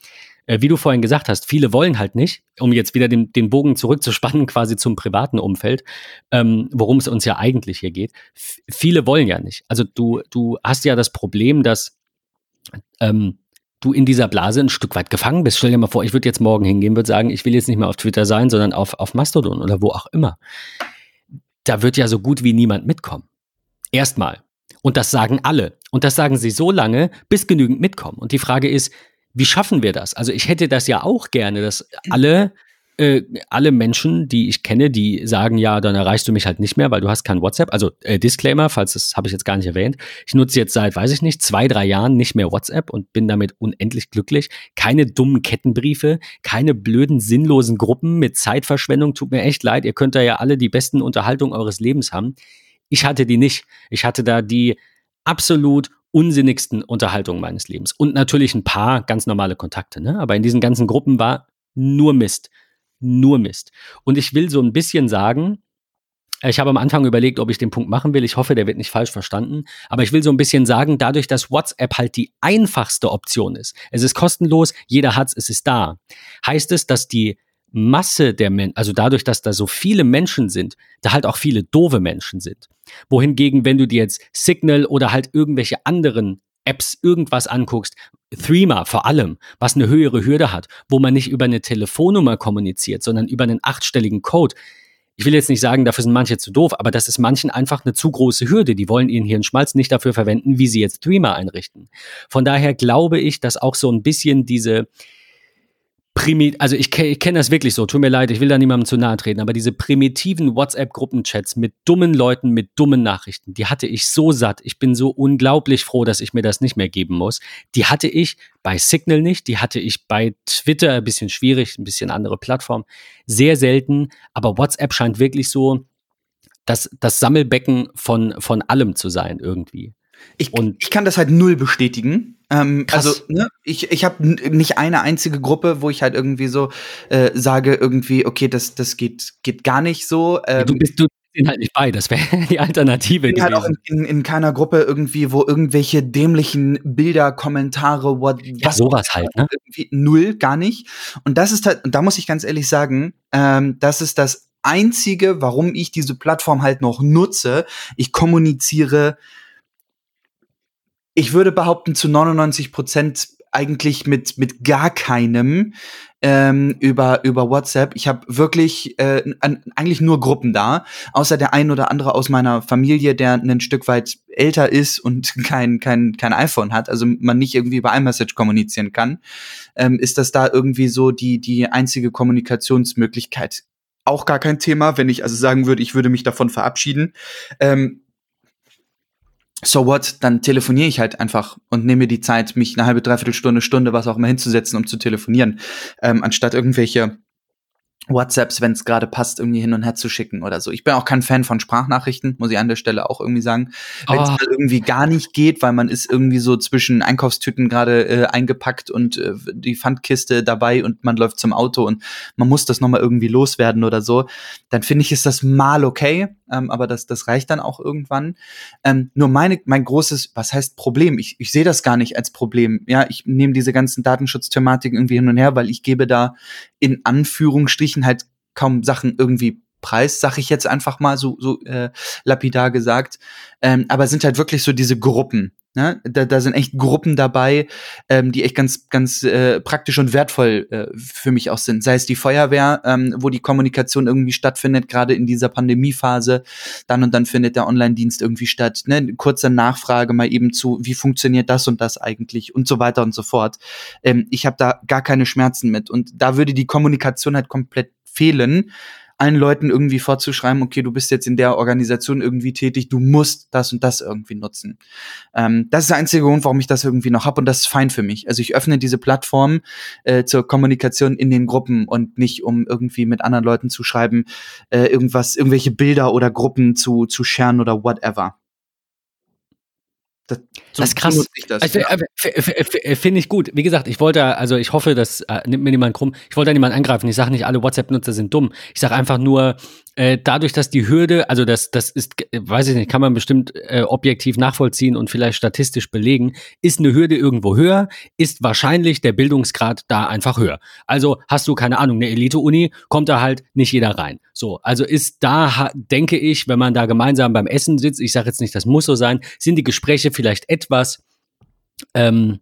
wie du vorhin gesagt hast, viele wollen halt nicht, um jetzt wieder den, den Bogen zurückzuspannen, quasi zum privaten Umfeld, ähm, worum es uns ja eigentlich hier geht. F viele wollen ja nicht. Also du, du hast ja das Problem, dass ähm, du in dieser Blase ein Stück weit gefangen bist. Stell dir mal vor, ich würde jetzt morgen hingehen, würde sagen, ich will jetzt nicht mehr auf Twitter sein, sondern auf, auf Mastodon oder wo auch immer. Da wird ja so gut wie niemand mitkommen. Erstmal. Und das sagen alle. Und das sagen sie so lange, bis genügend mitkommen. Und die Frage ist, wie schaffen wir das? Also ich hätte das ja auch gerne, dass alle äh, alle Menschen, die ich kenne, die sagen, ja, dann erreichst du mich halt nicht mehr, weil du hast kein WhatsApp. Also äh, Disclaimer, falls das habe ich jetzt gar nicht erwähnt. Ich nutze jetzt seit, weiß ich nicht, zwei, drei Jahren nicht mehr WhatsApp und bin damit unendlich glücklich. Keine dummen Kettenbriefe, keine blöden, sinnlosen Gruppen mit Zeitverschwendung. Tut mir echt leid. Ihr könnt da ja alle die besten Unterhaltungen eures Lebens haben. Ich hatte die nicht. Ich hatte da die absolut unsinnigsten Unterhaltungen meines Lebens. Und natürlich ein paar ganz normale Kontakte. Ne? Aber in diesen ganzen Gruppen war nur Mist. Nur Mist. Und ich will so ein bisschen sagen, ich habe am Anfang überlegt, ob ich den Punkt machen will. Ich hoffe, der wird nicht falsch verstanden. Aber ich will so ein bisschen sagen, dadurch, dass WhatsApp halt die einfachste Option ist. Es ist kostenlos, jeder hat's, es ist da. Heißt es, dass die Masse der Menschen, also dadurch, dass da so viele Menschen sind, da halt auch viele doofe Menschen sind. Wohingegen, wenn du dir jetzt Signal oder halt irgendwelche anderen Apps irgendwas anguckst, Threema vor allem, was eine höhere Hürde hat, wo man nicht über eine Telefonnummer kommuniziert, sondern über einen achtstelligen Code. Ich will jetzt nicht sagen, dafür sind manche zu doof, aber das ist manchen einfach eine zu große Hürde. Die wollen ihren Hirnschmalz nicht dafür verwenden, wie sie jetzt Threema einrichten. Von daher glaube ich, dass auch so ein bisschen diese, primit, also ich, ich kenne das wirklich so, tut mir leid, ich will da niemandem zu nahe treten, aber diese primitiven WhatsApp-Gruppenchats mit dummen Leuten, mit dummen Nachrichten, die hatte ich so satt. Ich bin so unglaublich froh, dass ich mir das nicht mehr geben muss. Die hatte ich bei Signal nicht, die hatte ich bei Twitter, ein bisschen schwierig, ein bisschen andere Plattform, sehr selten, aber WhatsApp scheint wirklich so das, das Sammelbecken von, von allem zu sein irgendwie. Ich, und ich kann das halt null bestätigen. Ähm, also, ne, ich, ich habe nicht eine einzige Gruppe, wo ich halt irgendwie so äh, sage, irgendwie, okay, das, das geht, geht gar nicht so. Ähm, du bist du sind halt nicht bei, das wäre die Alternative. Ich bin halt auch in, in, in, keiner Gruppe irgendwie, wo irgendwelche dämlichen Bilder, Kommentare, what, ja, was sowas halt, ne? Irgendwie null, gar nicht. Und das ist halt, und da muss ich ganz ehrlich sagen, ähm, das ist das Einzige, warum ich diese Plattform halt noch nutze. Ich kommuniziere ich würde behaupten, zu 99 Prozent eigentlich mit, mit gar keinem ähm, über, über WhatsApp. Ich habe wirklich äh, eigentlich nur Gruppen da, außer der ein oder andere aus meiner Familie, der ein Stück weit älter ist und kein, kein, kein iPhone hat, also man nicht irgendwie über iMessage kommunizieren kann, ähm, ist das da irgendwie so die, die einzige Kommunikationsmöglichkeit. Auch gar kein Thema, wenn ich also sagen würde, ich würde mich davon verabschieden. Ähm, so what, dann telefoniere ich halt einfach und nehme mir die Zeit, mich eine halbe, dreiviertel Stunde, Stunde, was auch immer hinzusetzen, um zu telefonieren, ähm, anstatt irgendwelche WhatsApps, wenn es gerade passt, irgendwie hin und her zu schicken oder so. Ich bin auch kein Fan von Sprachnachrichten, muss ich an der Stelle auch irgendwie sagen. Wenn es Oh. mal irgendwie gar nicht geht, weil man ist irgendwie so zwischen Einkaufstüten gerade äh, eingepackt und äh, die Pfandkiste dabei und man läuft zum Auto und man muss das nochmal irgendwie loswerden oder so, dann finde ich, ist das mal okay, ähm, aber das, das reicht dann auch irgendwann. Ähm, nur meine, mein großes, was heißt Problem? Ich, ich sehe das gar nicht als Problem. Ja, ich nehme diese ganzen Datenschutzthematiken irgendwie hin und her, weil ich gebe da in Anführungsstrichen halt kaum Sachen irgendwie preis, sag ich jetzt einfach mal so, so äh, lapidar gesagt. Ähm, aber sind halt wirklich so diese Gruppen. Ne? Da, da sind echt Gruppen dabei, ähm, die echt ganz, ganz äh, praktisch und wertvoll äh, für mich auch sind. Sei es die Feuerwehr, ähm, wo die Kommunikation irgendwie stattfindet, gerade in dieser Pandemiephase. Dann und dann findet der Online-Dienst irgendwie statt. Ne? Kurze Nachfrage mal eben zu, wie funktioniert das und das eigentlich und so weiter und so fort. Ähm, ich habe da gar keine Schmerzen mit. Und da würde die Kommunikation halt komplett fehlen allen Leuten irgendwie vorzuschreiben, okay, du bist jetzt in der Organisation irgendwie tätig, du musst das und das irgendwie nutzen. Ähm, das ist der einzige Grund, warum ich das irgendwie noch habe und das ist fein für mich. Also ich öffne diese Plattform äh, zur Kommunikation in den Gruppen und nicht, um irgendwie mit anderen Leuten zu schreiben, äh, irgendwas, irgendwelche Bilder oder Gruppen zu, zu sharen oder whatever. Das ist krass. Ich das, Also, äh, Finde ich gut. Wie gesagt, ich wollte, also ich hoffe, das äh, nimmt mir niemand krumm. Ich wollte da niemanden angreifen. Ich sage nicht, alle WhatsApp-Nutzer sind dumm. Ich sage einfach nur, äh, dadurch, dass die Hürde, also das, das ist, weiß ich nicht, kann man bestimmt äh, objektiv nachvollziehen und vielleicht statistisch belegen, ist eine Hürde irgendwo höher, ist wahrscheinlich der Bildungsgrad da einfach höher. Also hast du, keine Ahnung, eine Elite-Uni, kommt da halt nicht jeder rein. So, also ist da, denke ich, wenn man da gemeinsam beim Essen sitzt, ich sage jetzt nicht, das muss so sein, sind die Gespräche vielleicht etwas ähm,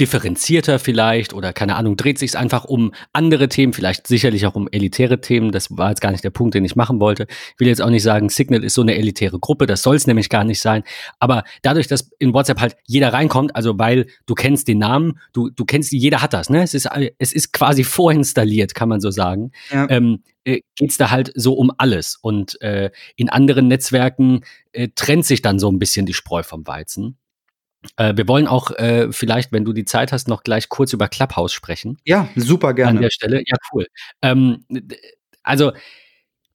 differenzierter vielleicht oder keine Ahnung, dreht sich es einfach um andere Themen, vielleicht sicherlich auch um elitäre Themen. Das war jetzt gar nicht der Punkt, den ich machen wollte. Ich will jetzt auch nicht sagen, Signal ist so eine elitäre Gruppe, das soll es nämlich gar nicht sein. Aber dadurch, dass in WhatsApp halt jeder reinkommt, also weil du kennst den Namen, du, du kennst, jeder hat das, ne? Es ist, es ist quasi vorinstalliert, kann man so sagen. Ja. Ähm, äh, geht's da halt so um alles. Und äh, in anderen Netzwerken äh, trennt sich dann so ein bisschen die Spreu vom Weizen. Äh, wir wollen auch äh, vielleicht, wenn du die Zeit hast, noch gleich kurz über Clubhouse sprechen. ja, super An gerne. der Stelle. Ja, cool. Ähm, also,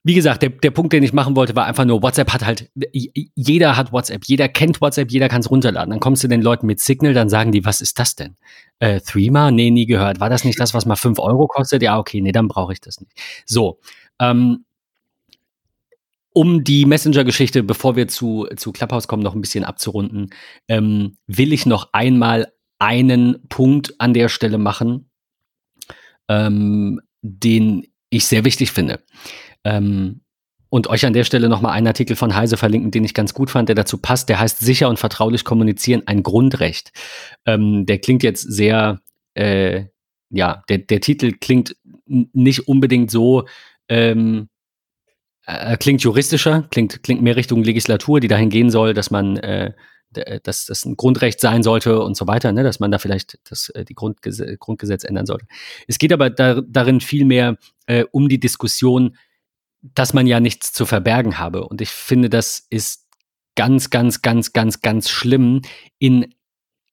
wie gesagt, der, der Punkt, den ich machen wollte, war einfach nur, WhatsApp hat halt, jeder hat WhatsApp, jeder kennt WhatsApp, jeder kann es runterladen. Dann kommst du den Leuten mit Signal, dann sagen die, was ist das denn? Äh, Threema? Nee, nie gehört. War das nicht das, was mal 5 Euro kostet? Ja, okay, nee, dann brauche ich das nicht. So. Ähm, um die Messenger-Geschichte, bevor wir zu, zu Clubhouse kommen, noch ein bisschen abzurunden, ähm, will ich noch einmal einen Punkt an der Stelle machen, ähm, den ich sehr wichtig finde. Ähm, und euch an der Stelle nochmal einen Artikel von Heise verlinken, den ich ganz gut fand, der dazu passt. Der heißt Sicher und vertraulich kommunizieren, ein Grundrecht. Ähm, der klingt jetzt sehr, äh, ja, der, der Titel klingt nicht unbedingt so, ähm, äh, klingt juristischer, klingt, klingt mehr Richtung Legislatur, die dahin gehen soll, dass man, äh, d- dass das ein Grundrecht sein sollte und so weiter, ne, dass man da vielleicht das, äh, die Grundges Grundgesetz ändern sollte. Es geht aber da, darin vielmehr äh, um die Diskussion, dass man ja nichts zu verbergen habe. Und ich finde, das ist ganz, ganz, ganz, ganz, ganz schlimm in,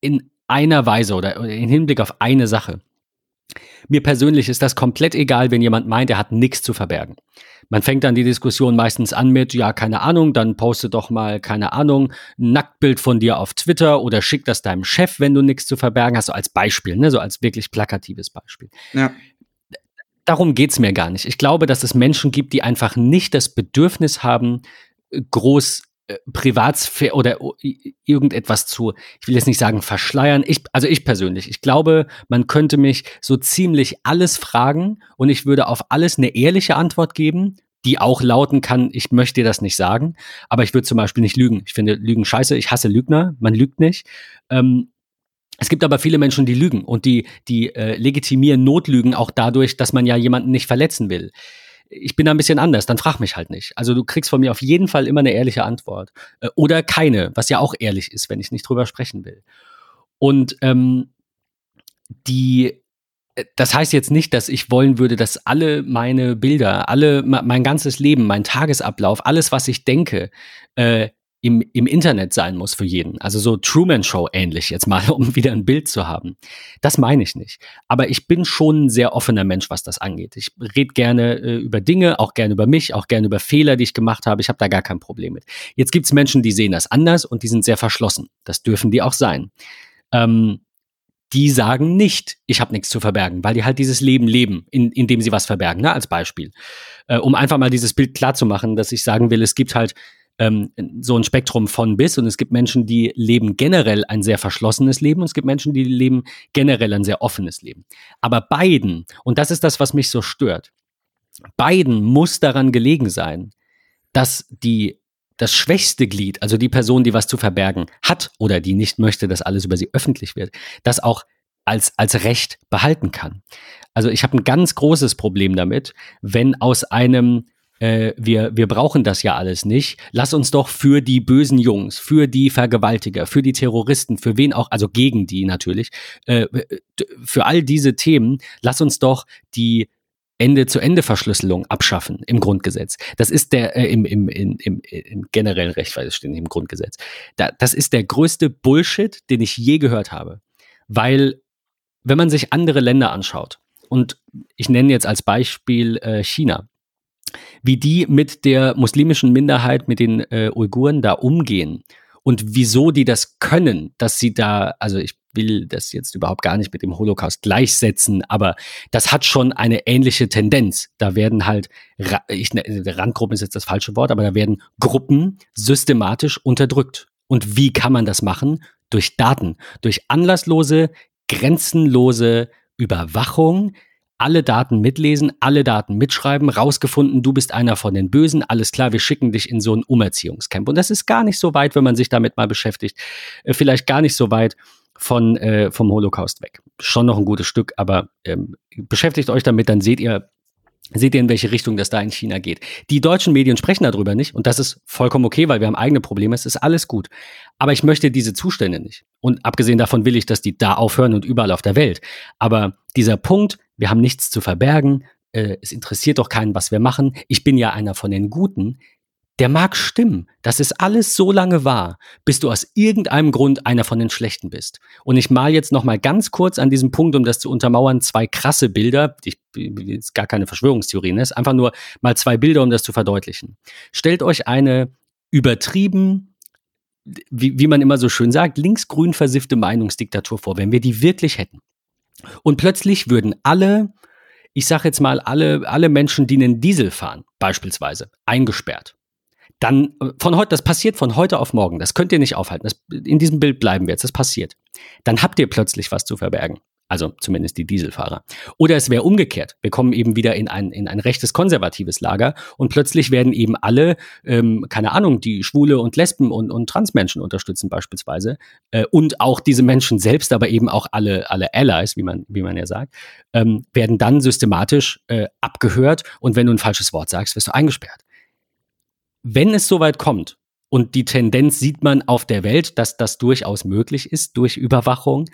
in einer Weise oder im Hinblick auf eine Sache. Mir persönlich ist das komplett egal, wenn jemand meint, er hat nichts zu verbergen. Man fängt dann die Diskussion meistens an mit, ja, keine Ahnung, dann poste doch mal, keine Ahnung, ein Nacktbild von dir auf Twitter oder schick das deinem Chef, wenn du nichts zu verbergen hast, so als Beispiel, ne, so als wirklich plakatives Beispiel. Ja. Darum geht's mir gar nicht. Ich glaube, dass es Menschen gibt, die einfach nicht das Bedürfnis haben, groß Privatsphäre oder irgendetwas zu, ich will jetzt nicht sagen verschleiern. Ich, also ich persönlich, ich glaube, man könnte mich so ziemlich alles fragen und ich würde auf alles eine ehrliche Antwort geben, die auch lauten kann, ich möchte dir das nicht sagen, aber ich würde zum Beispiel nicht lügen. Ich finde Lügen scheiße, ich hasse Lügner, man lügt nicht. Ähm, es gibt aber viele Menschen, die lügen und die, die äh, legitimieren Notlügen auch dadurch, dass man ja jemanden nicht verletzen will. Ich bin da ein bisschen anders, dann frag mich halt nicht. Also du kriegst von mir auf jeden Fall immer eine ehrliche Antwort. Äh, oder keine, was ja auch ehrlich ist, wenn ich nicht drüber sprechen will. Und ähm, die, äh, das heißt jetzt nicht, dass ich wollen würde, dass alle meine Bilder, alle me- mein ganzes Leben, mein Tagesablauf, alles, was ich denke, äh, im, im Internet sein muss für jeden. Also so Truman Show ähnlich jetzt mal, um wieder ein Bild zu haben. Das meine ich nicht. Aber ich bin schon ein sehr offener Mensch, was das angeht. Ich rede gerne äh, über Dinge, auch gerne über mich, auch gerne über Fehler, die ich gemacht habe. Ich habe da gar kein Problem mit. Jetzt gibt es Menschen, die sehen das anders und die sind sehr verschlossen. Das dürfen die auch sein. Ähm, die sagen nicht, ich habe nichts zu verbergen, weil die halt dieses Leben leben, in, in dem sie was verbergen, ne, als Beispiel. Äh, um einfach mal dieses Bild klar zu machen, dass ich sagen will, es gibt halt ähm, so ein Spektrum von bis und es gibt Menschen, die leben generell ein sehr verschlossenes Leben und es gibt Menschen, die leben generell ein sehr offenes Leben. Aber beiden, und das ist das, was mich so stört, beiden muss daran gelegen sein, dass die das schwächste Glied, also die Person, die was zu verbergen hat oder die nicht möchte, dass alles über sie öffentlich wird, das auch als, als Recht behalten kann. Also ich habe ein ganz großes Problem damit, wenn aus einem äh, wir, wir brauchen das ja alles nicht. Lass uns doch für die bösen Jungs, für die Vergewaltiger, für die Terroristen, für wen auch, also gegen die natürlich, äh, für all diese Themen, lass uns doch die Ende-zu-Ende-Verschlüsselung abschaffen im Grundgesetz. Das ist der äh, im, im, im, im, im generellen Recht, weil es steht im Grundgesetz. Da, das ist der größte Bullshit, den ich je gehört habe. Weil, wenn man sich andere Länder anschaut, und ich nenne jetzt als Beispiel äh, China, wie die mit der muslimischen Minderheit, mit den äh, Uiguren da umgehen und wieso die das können, dass sie da, also ich will das jetzt überhaupt gar nicht mit dem Holocaust gleichsetzen, aber das hat schon eine ähnliche Tendenz. Da werden halt, ich, ne, Randgruppen ist jetzt das falsche Wort, aber da werden Gruppen systematisch unterdrückt. Und wie kann man das machen? Durch Daten, durch anlasslose, grenzenlose Überwachung, alle Daten mitlesen, alle Daten mitschreiben, rausgefunden, du bist einer von den Bösen, alles klar, wir schicken dich in so ein Umerziehungscamp. Und das ist gar nicht so weit, wenn man sich damit mal beschäftigt, äh, vielleicht gar nicht so weit von, äh, vom Holocaust weg. Schon noch ein gutes Stück, aber ähm, beschäftigt euch damit, dann seht ihr, seht ihr, in welche Richtung das da in China geht. Die deutschen Medien sprechen darüber nicht und das ist vollkommen okay, weil wir haben eigene Probleme, es ist alles gut. Aber ich möchte diese Zustände nicht. Und abgesehen davon will ich, dass die da aufhören und überall auf der Welt. Aber dieser Punkt, wir haben nichts zu verbergen, äh, es interessiert doch keinen, was wir machen, ich bin ja einer von den Guten, der mag stimmen. Das ist alles so lange wahr, bis du aus irgendeinem Grund einer von den Schlechten bist. Und ich mal jetzt noch mal ganz kurz an diesem Punkt, um das zu untermauern, zwei krasse Bilder. Ich, ist gar keine Verschwörungstheorie, ne? ist einfach nur mal zwei Bilder, um das zu verdeutlichen. Stellt euch eine übertrieben, wie, wie man immer so schön sagt, linksgrün versiffte Meinungsdiktatur vor, wenn wir die wirklich hätten. Und plötzlich würden alle, ich sage jetzt mal, alle, alle Menschen, die einen Diesel fahren, beispielsweise, eingesperrt. Dann von heute, das passiert von heute auf morgen. Das könnt ihr nicht aufhalten. Das, in diesem Bild bleiben wir jetzt. Das passiert. Dann habt ihr plötzlich was zu verbergen. Also zumindest die Dieselfahrer. Oder es wäre umgekehrt. Wir kommen eben wieder in ein, in ein rechtes konservatives Lager und plötzlich werden eben alle, ähm, keine Ahnung, die Schwule und Lesben und, und Transmenschen unterstützen beispielsweise. Äh, und auch diese Menschen selbst, aber eben auch alle, alle Allies, wie man, wie man ja sagt, ähm, werden dann systematisch äh, abgehört und wenn du ein falsches Wort sagst, wirst du eingesperrt. Wenn es soweit kommt, und die Tendenz sieht man auf der Welt, dass das durchaus möglich ist durch Überwachung,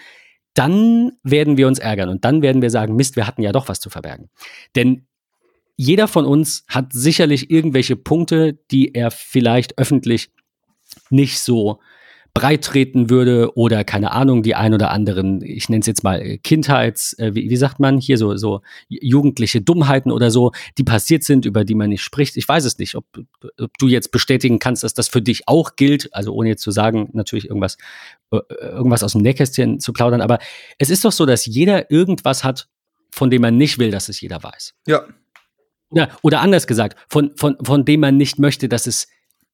dann werden wir uns ärgern und dann werden wir sagen, Mist, wir hatten ja doch was zu verbergen. Denn jeder von uns hat sicherlich irgendwelche Punkte, die er vielleicht öffentlich nicht so breit treten würde oder keine Ahnung, die ein oder anderen, ich nenne es jetzt mal äh, Kindheits, äh, wie, wie sagt man hier, so, so jugendliche Dummheiten oder so, die passiert sind, über die man nicht spricht. Ich weiß es nicht, ob, ob du jetzt bestätigen kannst, dass das für dich auch gilt, also ohne jetzt zu sagen, natürlich irgendwas, äh, irgendwas aus dem Nähkästchen zu plaudern, aber es ist doch so, dass jeder irgendwas hat, von dem man nicht will, dass es jeder weiß. Ja. Oder, oder anders gesagt, von, von, von dem man nicht möchte, dass es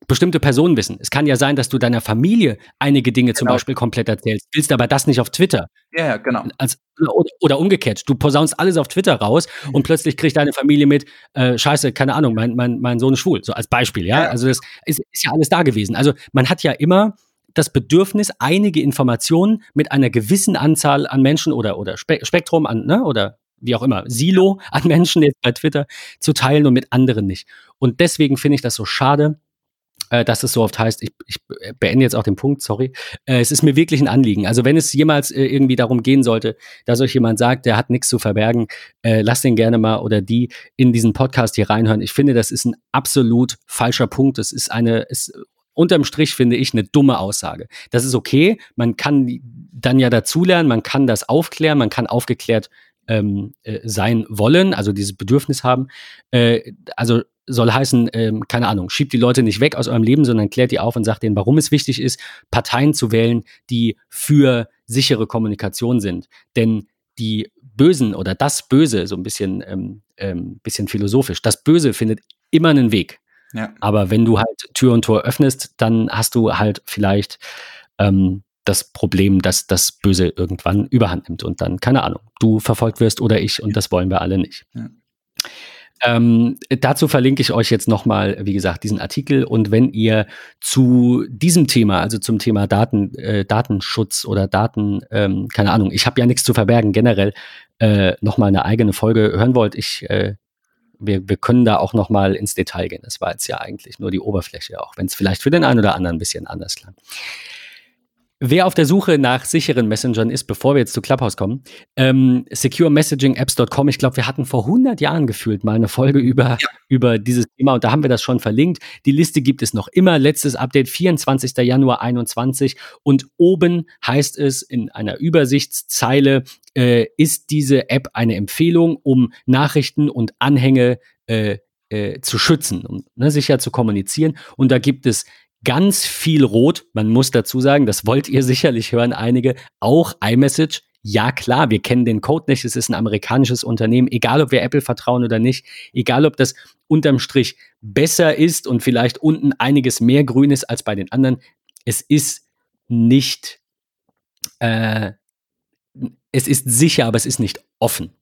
bestimmte Personen wissen. Es kann ja sein, dass du deiner Familie einige Dinge genau. zum Beispiel komplett erzählst, willst aber das nicht auf Twitter. Ja, ja genau. Als, oder, oder, umgekehrt, du posaunst alles auf Twitter raus mhm. und plötzlich kriegt deine Familie mit, äh, scheiße, keine Ahnung, mein, mein, mein Sohn ist schwul, so als Beispiel, ja? ja. Also das ist, ist ja alles da gewesen. Also man hat ja immer das Bedürfnis, einige Informationen mit einer gewissen Anzahl an Menschen oder, oder Spe Spektrum an, ne, oder wie auch immer, Silo an Menschen jetzt bei Twitter zu teilen und mit anderen nicht. Und deswegen finde ich das so schade, äh, dass es so oft heißt, ich, ich beende jetzt auch den Punkt, sorry. Äh, es ist mir wirklich ein Anliegen. Also wenn es jemals äh, irgendwie darum gehen sollte, dass euch jemand sagt, der hat nichts zu verbergen, äh, lasst den gerne mal oder die in diesen Podcast hier reinhören. Ich finde, das ist ein absolut falscher Punkt. Es ist eine, es, unterm Strich finde ich eine dumme Aussage. Das ist okay, man kann dann ja dazulernen, man kann das aufklären, man kann aufgeklärt ähm, äh, sein wollen, also dieses Bedürfnis haben. Äh, also soll heißen, ähm, keine Ahnung, schiebt die Leute nicht weg aus eurem Leben, sondern klärt die auf und sagt denen, warum es wichtig ist, Parteien zu wählen, die für sichere Kommunikation sind. Denn die Bösen oder das Böse, so ein bisschen, ähm, ähm, bisschen philosophisch, das Böse findet immer einen Weg. Ja. Aber wenn du halt Tür und Tor öffnest, dann hast du halt vielleicht ähm, das Problem, dass das Böse irgendwann überhand nimmt und dann, keine Ahnung, du verfolgt wirst oder ich und das wollen wir alle nicht. Ja. Ähm, dazu verlinke ich euch jetzt nochmal, wie gesagt, diesen Artikel. Und wenn ihr zu diesem Thema, also zum Thema Daten, äh, Datenschutz oder Daten, ähm, keine Ahnung, ich habe ja nichts zu verbergen, generell äh, nochmal eine eigene Folge hören wollt, ich, äh, wir, wir können da auch nochmal ins Detail gehen. Das war jetzt ja eigentlich nur die Oberfläche, auch wenn es vielleicht für den einen oder anderen ein bisschen anders klang. Wer auf der Suche nach sicheren Messengern ist, bevor wir jetzt zu Clubhouse kommen, ähm, securemessagingapps.com, ich glaube, wir hatten vor 100 Jahren gefühlt mal eine Folge über, ja. über dieses Thema und da haben wir das schon verlinkt. Die Liste gibt es noch immer. Letztes Update 24. Januar 21 und oben heißt es in einer Übersichtszeile, äh, ist diese App eine Empfehlung, um Nachrichten und Anhänge äh, äh, zu schützen, um ne, sicher zu kommunizieren. Und da gibt es ganz viel Rot. Man muss dazu sagen, das wollt ihr sicherlich hören, einige. Auch iMessage. Ja, klar, wir kennen den Code nicht. Es ist ein amerikanisches Unternehmen. Egal, ob wir Apple vertrauen oder nicht. Egal, ob das unterm Strich besser ist und vielleicht unten einiges mehr grün ist als bei den anderen. Es ist nicht, äh, es ist sicher, aber es ist nicht offen.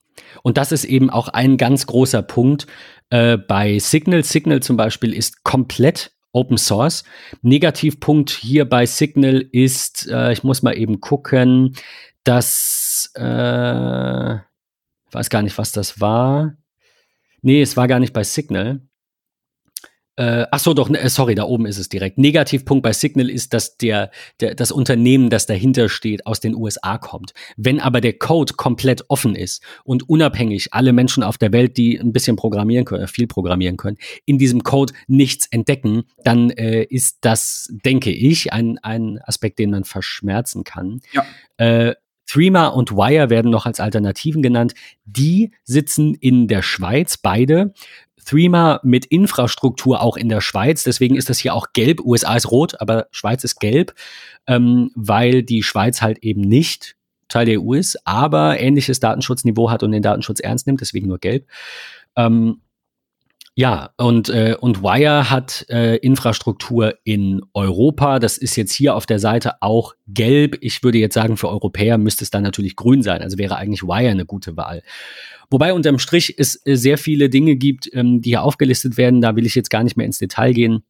Und das ist eben auch ein ganz großer Punkt äh, bei Signal. Signal zum Beispiel ist komplett Open Source. Negativpunkt hier bei Signal ist, äh, ich muss mal eben gucken, dass, äh, ich weiß gar nicht, was das war. Nee, es war gar nicht bei Signal. Äh, ach so, doch, ne, sorry, da oben ist es direkt. Negativpunkt bei Signal ist, dass der, der, das Unternehmen, das dahinter steht, aus den USA kommt. Wenn aber der Code komplett offen ist und unabhängig alle Menschen auf der Welt, die ein bisschen programmieren können, viel programmieren können, in diesem Code nichts entdecken, dann äh, ist das, denke ich, ein, ein Aspekt, den man verschmerzen kann. Ja. Äh, Threema und Wire werden noch als Alternativen genannt. Die sitzen in der Schweiz, beide. Threema mit Infrastruktur auch in der Schweiz. Deswegen ist das hier auch gelb. USA ist rot, aber Schweiz ist gelb, ähm, weil die Schweiz halt eben nicht Teil der EU ist, aber ähnliches Datenschutzniveau hat und den Datenschutz ernst nimmt, deswegen nur gelb. Ähm, ja, und, äh, und Wire hat äh, Infrastruktur in Europa. Das ist jetzt hier auf der Seite auch gelb. Ich würde jetzt sagen, für Europäer müsste es dann natürlich grün sein. Also wäre eigentlich Wire eine gute Wahl. Wobei unterm Strich es äh, sehr viele Dinge gibt, ähm, die hier aufgelistet werden. Da will ich jetzt gar nicht mehr ins Detail gehen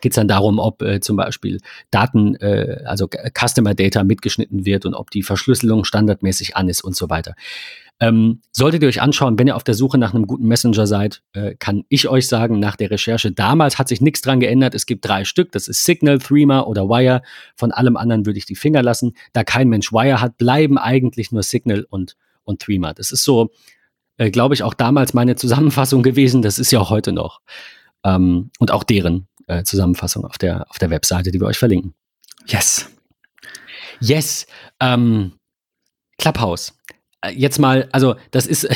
geht es dann darum, ob äh, zum Beispiel Daten, äh, also Customer Data mitgeschnitten wird und ob die Verschlüsselung standardmäßig an ist und so weiter. Ähm, solltet ihr euch anschauen, wenn ihr auf der Suche nach einem guten Messenger seid, äh, kann ich euch sagen, nach der Recherche damals hat sich nichts dran geändert. Es gibt drei Stück, das ist Signal, Threema oder Wire. Von allem anderen würde ich die Finger lassen. Da kein Mensch Wire hat, bleiben eigentlich nur Signal und, und Threema. Das ist so, äh, glaube ich, auch damals meine Zusammenfassung gewesen. Das ist ja auch heute noch. Ähm, und auch deren äh, Zusammenfassung auf der, auf der Webseite, die wir euch verlinken. Yes. Yes. Ähm, Clubhouse. Äh, jetzt mal, also das ist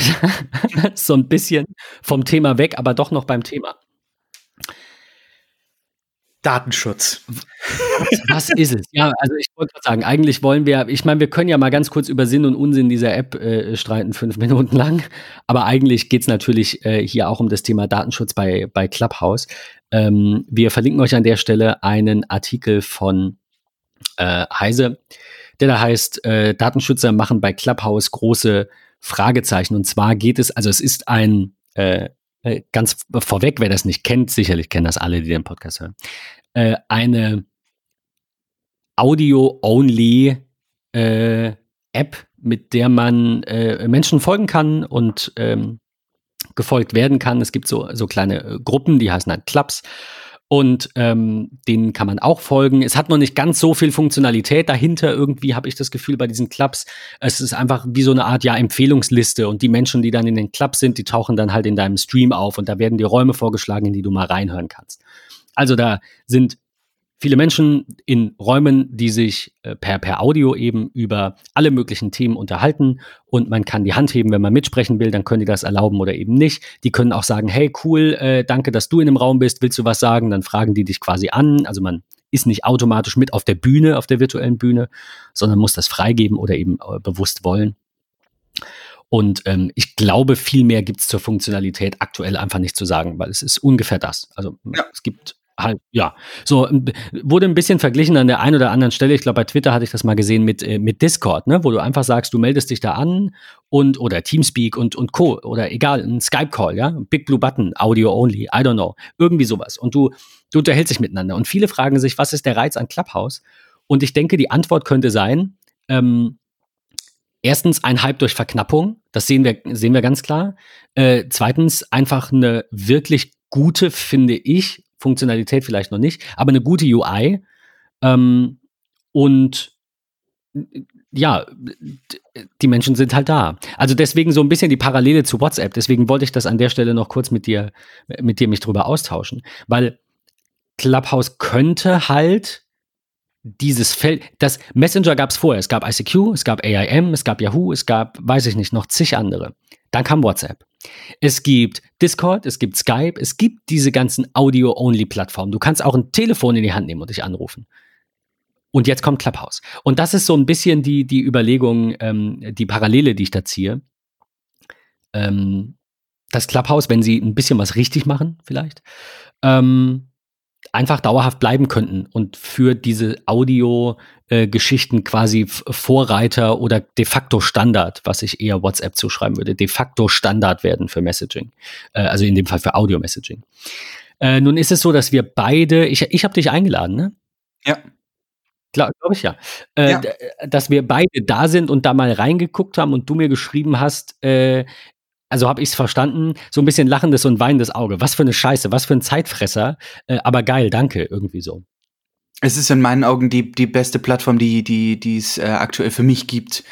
so ein bisschen vom Thema weg, aber doch noch beim Thema. Datenschutz. Was ist es? Ja, also ich wollte gerade sagen, eigentlich wollen wir, ich meine, wir können ja mal ganz kurz über Sinn und Unsinn dieser App äh, streiten, fünf Minuten lang. Aber eigentlich geht es natürlich äh, hier auch um das Thema Datenschutz bei, bei Clubhouse. Ähm, wir verlinken euch an der Stelle einen Artikel von äh, Heise, der da heißt, äh, Datenschützer machen bei Clubhouse große Fragezeichen. Und zwar geht es, also es ist ein, äh, äh, ganz vorweg, wer das nicht kennt, sicherlich kennen das alle, die den Podcast hören, äh, eine Audio-only äh, App, mit der man Menschen folgen kann und ähm, gefolgt werden kann. Es gibt so, so kleine äh, Gruppen, die heißen halt Clubs. Und ähm, denen kann man auch folgen. Es hat noch nicht ganz so viel Funktionalität dahinter. Irgendwie habe ich das Gefühl bei diesen Clubs. Es ist einfach wie so eine Art ja Empfehlungsliste. Und die Menschen, die dann in den Clubs sind, die tauchen dann halt in deinem Stream auf und da werden dir Räume vorgeschlagen, in die du mal reinhören kannst. Also da sind viele Menschen in Räumen, die sich äh, per, per Audio eben über alle möglichen Themen unterhalten und man kann die Hand heben, wenn man mitsprechen will, dann können die das erlauben oder eben nicht. Die können auch sagen, hey cool, äh, danke, dass du in dem Raum bist, willst du was sagen? Dann fragen die dich quasi an. Also man ist nicht automatisch mit auf der Bühne, auf der virtuellen Bühne, sondern muss das freigeben oder eben äh, bewusst wollen. Und ähm, ich glaube, viel mehr gibt es zur Funktionalität aktuell einfach nicht zu sagen, weil es ist ungefähr das. Also ja. es gibt halt, ja. So, wurde ein bisschen verglichen an der einen oder anderen Stelle. Ich glaube, bei Twitter hatte ich das mal gesehen mit, äh, mit Discord, ne, wo du einfach sagst, du meldest dich da an und oder Teamspeak und, und Co. oder egal, ein Skype-Call, ja, Big Blue Button, Audio only, I don't know. Irgendwie sowas. Und du, du unterhältst dich miteinander. Und viele fragen sich, was ist der Reiz an Clubhouse? Und ich denke, die Antwort könnte sein, ähm, erstens ein Hype durch Verknappung, das sehen wir, sehen wir ganz klar. Äh, zweitens einfach eine wirklich gute, finde ich, Funktionalität vielleicht noch nicht, aber eine gute UI. Ähm, und ja, die Menschen sind halt da. Also deswegen so ein bisschen die Parallele zu WhatsApp. Deswegen wollte ich das an der Stelle noch kurz mit dir, mit dir mich drüber austauschen, weil Clubhouse könnte halt dieses Feld, das Messenger gab es vorher. Es gab ICQ, es gab AIM, es gab Yahoo, es gab, weiß ich nicht, noch zig andere. Dann kam WhatsApp. Es gibt Discord, es gibt Skype, es gibt diese ganzen Audio-Only-Plattformen. Du kannst auch ein Telefon in die Hand nehmen und dich anrufen. Und jetzt kommt Clubhouse. Und das ist so ein bisschen die, die Überlegung, ähm, die Parallele, die ich da ziehe. Ähm, das Clubhouse, wenn sie ein bisschen was richtig machen, vielleicht, ähm, einfach dauerhaft bleiben könnten und für diese Audio-Geschichten äh, quasi Vorreiter oder de facto Standard, was ich eher WhatsApp zuschreiben würde, de facto Standard werden für Messaging. Äh, also in dem Fall für Audio-Messaging. Äh, nun ist es so, dass wir beide, ich, ich habe dich eingeladen, ne? Ja. Glaube glaub ich ja. Äh, ja. Dass wir beide da sind und da mal reingeguckt haben und du mir geschrieben hast, äh, also habe ich es verstanden, so ein bisschen lachendes und weinendes Auge. Was für eine Scheiße, was für ein Zeitfresser, äh, aber geil, danke, irgendwie so. Es ist in meinen Augen die, die beste Plattform, die die es äh, aktuell für mich gibt.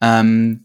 Ähm,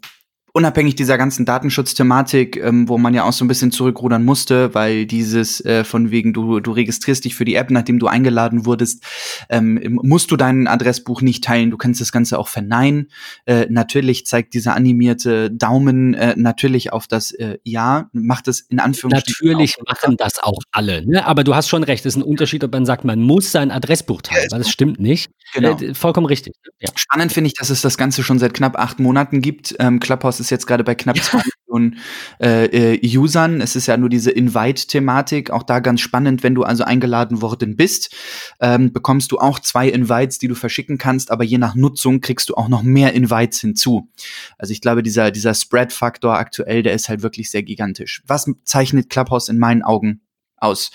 unabhängig dieser ganzen Datenschutzthematik, ähm, wo man ja auch so ein bisschen zurückrudern musste, weil dieses äh, von wegen du du registrierst dich für die App, nachdem du eingeladen wurdest, ähm, musst du dein Adressbuch nicht teilen. Du kannst das Ganze auch verneinen. Äh, natürlich zeigt dieser animierte Daumen äh, natürlich auf das äh, Ja, macht es in Anführungsstrichen. Natürlich auch. machen das auch alle. Ne? Aber du hast schon recht. Es ist ein Unterschied, ob man sagt, man muss sein Adressbuch teilen, weil das stimmt nicht. Genau. Äh, vollkommen richtig. Ja. Spannend finde ich, dass es das Ganze schon seit knapp acht Monaten gibt. Ähm, Clubhouse ist jetzt gerade bei knapp ja. zwei Millionen äh, äh, Usern. Es ist ja nur diese Invite-Thematik. Auch da ganz spannend, wenn du also eingeladen worden bist, ähm, bekommst du auch zwei Invites, die du verschicken kannst, aber je nach Nutzung kriegst du auch noch mehr Invites hinzu. Also ich glaube, dieser, dieser Spread-Faktor aktuell, der ist halt wirklich sehr gigantisch. Was zeichnet Clubhouse in meinen Augen aus?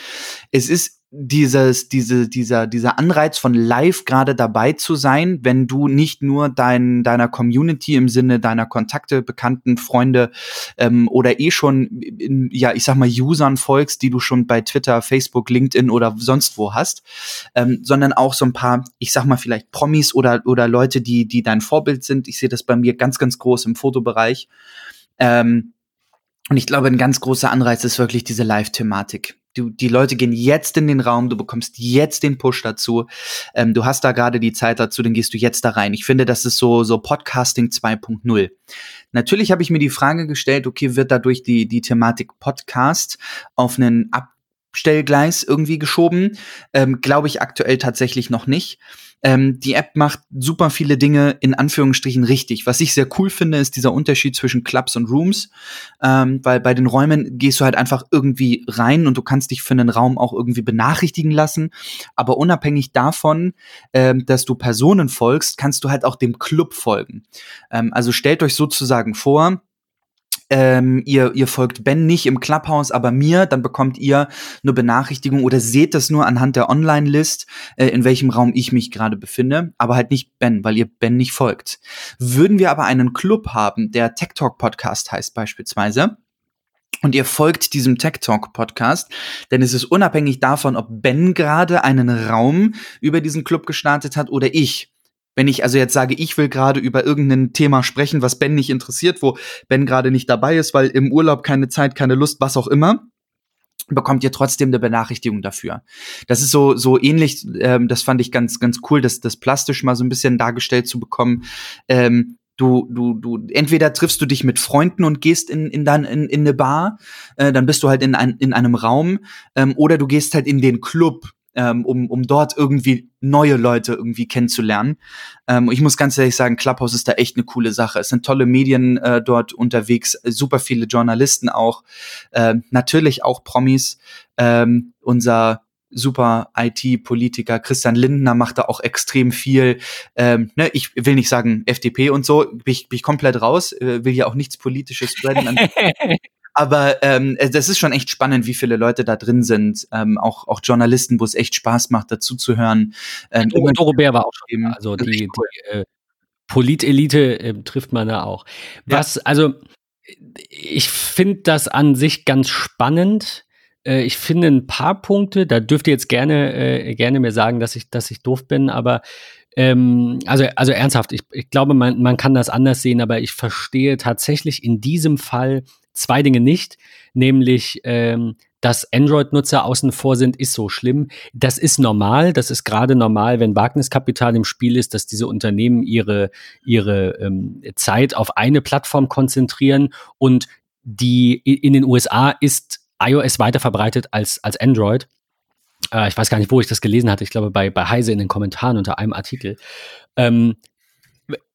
Es ist dieses, diese, dieser, dieser Anreiz von live gerade dabei zu sein, wenn du nicht nur dein, deiner Community im Sinne deiner Kontakte, Bekannten, Freunde ähm, oder eh schon, ja, ich sag mal, Usern folgst, die du schon bei Twitter, Facebook, LinkedIn oder sonst wo hast, ähm, sondern auch so ein paar, ich sag mal, vielleicht Promis oder, oder Leute, die, die dein Vorbild sind. Ich sehe das bei mir ganz, ganz groß im Fotobereich. Ähm, und ich glaube, ein ganz großer Anreiz ist wirklich diese Live-Thematik du, die Leute gehen jetzt in den Raum, du bekommst jetzt den Push dazu. Ähm, du hast da gerade die Zeit dazu, dann gehst du jetzt da rein. Ich finde, das ist so, so Podcasting 2.0. Natürlich habe ich mir die Frage gestellt, okay, wird dadurch die, die Thematik Podcast auf einen Abstellgleis irgendwie geschoben? Ähm, Glaube ich aktuell tatsächlich noch nicht. Ähm, die App macht super viele Dinge in Anführungsstrichen richtig. Was ich sehr cool finde, ist dieser Unterschied zwischen Clubs und Rooms, ähm, weil bei den Räumen gehst du halt einfach irgendwie rein und du kannst dich für einen Raum auch irgendwie benachrichtigen lassen. Aber unabhängig davon, ähm, dass du Personen folgst, kannst du halt auch dem Club folgen. Ähm, also stellt euch sozusagen vor, ähm, ihr, ihr folgt Ben nicht im Clubhouse, aber mir, dann bekommt ihr eine Benachrichtigung oder seht das nur anhand der Online-List, äh, in welchem Raum ich mich gerade befinde, aber halt nicht Ben, weil ihr Ben nicht folgt. Würden wir aber einen Club haben, der Tech Talk Podcast heißt beispielsweise, und ihr folgt diesem Tech Talk Podcast, denn es ist unabhängig davon, ob Ben gerade einen Raum über diesen Club gestartet hat oder ich. Wenn ich also jetzt sage, ich will gerade über irgendein Thema sprechen, was Ben nicht interessiert, wo Ben gerade nicht dabei ist, weil im Urlaub keine Zeit, keine Lust, was auch immer, bekommt ihr trotzdem eine Benachrichtigung dafür. Das ist so so ähnlich. Ähm, das fand ich ganz ganz cool, das das plastisch mal so ein bisschen dargestellt zu bekommen. Ähm, Du, du, du, entweder triffst du dich mit Freunden und gehst in, in, dann in, in eine Bar, äh, dann bist du halt in, ein, in einem Raum, ähm, oder du gehst halt in den Club, ähm, um, um dort irgendwie neue Leute irgendwie kennenzulernen. Ähm, ich muss ganz ehrlich sagen, Clubhouse ist da echt eine coole Sache. Es sind tolle Medien äh, dort unterwegs, super viele Journalisten auch, äh, natürlich auch Promis. Ähm, unser super IT-Politiker. Christian Lindner macht da auch extrem viel. Ähm, ne, ich will nicht sagen FDP und so, bin ich, bin ich komplett raus, äh, will ja auch nichts Politisches spreaden. Aber ähm, das ist schon echt spannend, wie viele Leute da drin sind. Ähm, auch, auch Journalisten, wo es echt Spaß macht, dazu zu hören. Ähm, Doro, Doro Bär war auch schon. Also die, cool. die äh, Politelite äh, trifft man da auch. Was, ja. also ich finde das an sich ganz spannend äh, ich finde ein paar Punkte, da dürft ihr jetzt gerne, äh, gerne mir sagen, dass ich, dass ich doof bin, aber ähm, also, also ernsthaft, ich, ich glaube, man, man kann das anders sehen, aber ich verstehe tatsächlich in diesem Fall zwei Dinge nicht, nämlich ähm, dass Android-Nutzer außen vor sind, ist so schlimm. Das ist normal. Das ist gerade normal, wenn Wagniskapital im Spiel ist, dass diese Unternehmen ihre, ihre ähm, Zeit auf eine Plattform konzentrieren. Und die in den USA ist iOS weiter verbreitet als, als Android. Äh, ich weiß gar nicht, wo ich das gelesen hatte. Ich glaube, bei, bei Heise in den Kommentaren unter einem Artikel. Ähm,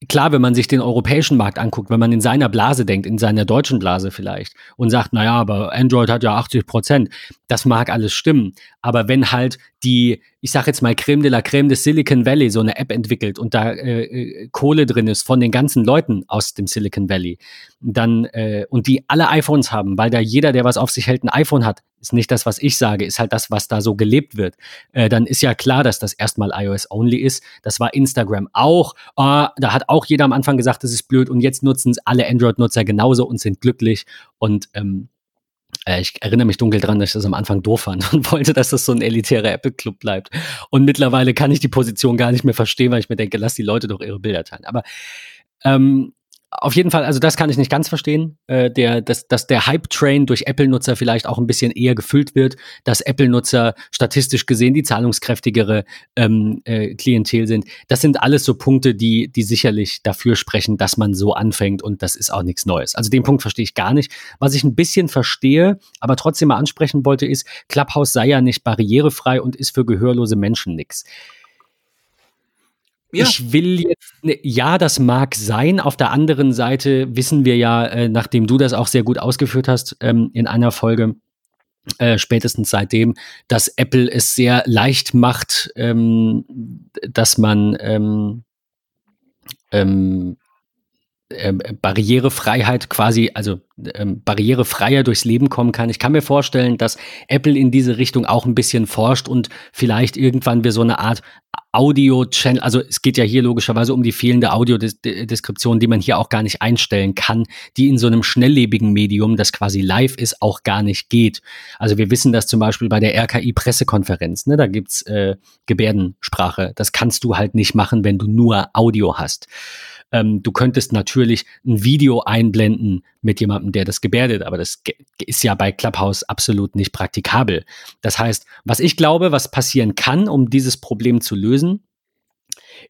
klar, wenn man sich den europäischen Markt anguckt, wenn man in seiner Blase denkt, in seiner deutschen Blase vielleicht und sagt, naja, aber Android hat ja 80 Prozent, das mag alles stimmen. Aber wenn halt die, ich sag jetzt mal Creme de la Creme des Silicon Valley so eine App entwickelt und da äh, äh, Kohle drin ist von den ganzen Leuten aus dem Silicon Valley, dann äh, und die alle iPhones haben, weil da jeder, der was auf sich hält, ein iPhone hat, ist nicht das, was ich sage, ist halt das, was da so gelebt wird. Äh, dann ist ja klar, dass das erstmal iOS-only ist. Das war Instagram auch. Äh, da hat auch jeder am Anfang gesagt, das ist blöd und jetzt nutzen es alle Android-Nutzer genauso und sind glücklich. Und ähm, äh, ich erinnere mich dunkel dran, dass ich das am Anfang doof fand und wollte, dass das so ein elitärer Apple-Club bleibt. Und mittlerweile kann ich die Position gar nicht mehr verstehen, weil ich mir denke, lass die Leute doch ihre Bilder teilen. Aber ähm, auf jeden Fall, also das kann ich nicht ganz verstehen, äh, der, dass, dass der Hype-Train durch Apple-Nutzer vielleicht auch ein bisschen eher gefüllt wird, dass Apple-Nutzer statistisch gesehen die zahlungskräftigere ähm, äh, Klientel sind. Das sind alles so Punkte, die, die sicherlich dafür sprechen, dass man so anfängt und das ist auch nichts Neues. Also den Punkt verstehe ich gar nicht. Was ich ein bisschen verstehe, aber trotzdem mal ansprechen wollte, ist, Clubhouse sei ja nicht barrierefrei und ist für gehörlose Menschen nichts. Ja. Ich will jetzt, ne, ja, das mag sein. Auf der anderen Seite wissen wir ja, äh, nachdem du das auch sehr gut ausgeführt hast ähm, in einer Folge, äh, spätestens seitdem, dass Apple es sehr leicht macht, ähm, dass man ähm, ähm, äh, Barrierefreiheit quasi, also ähm, barrierefreier durchs Leben kommen kann. Ich kann mir vorstellen, dass Apple in diese Richtung auch ein bisschen forscht und vielleicht irgendwann wir so eine Art Audio-Channel, also es geht ja hier logischerweise um die fehlende Audiodeskription, die man hier auch gar nicht einstellen kann, die in so einem schnelllebigen Medium, das quasi live ist, auch gar nicht geht. Also wir wissen das zum Beispiel bei der RKI-Pressekonferenz, ne? da gibt's äh, Gebärdensprache. Das kannst du halt nicht machen, wenn du nur Audio hast. Ähm, du könntest natürlich ein Video einblenden mit jemandem, der das gebärdet, aber das ist ja bei Clubhouse absolut nicht praktikabel. Das heißt, was ich glaube, was passieren kann, um dieses Problem zu lösen,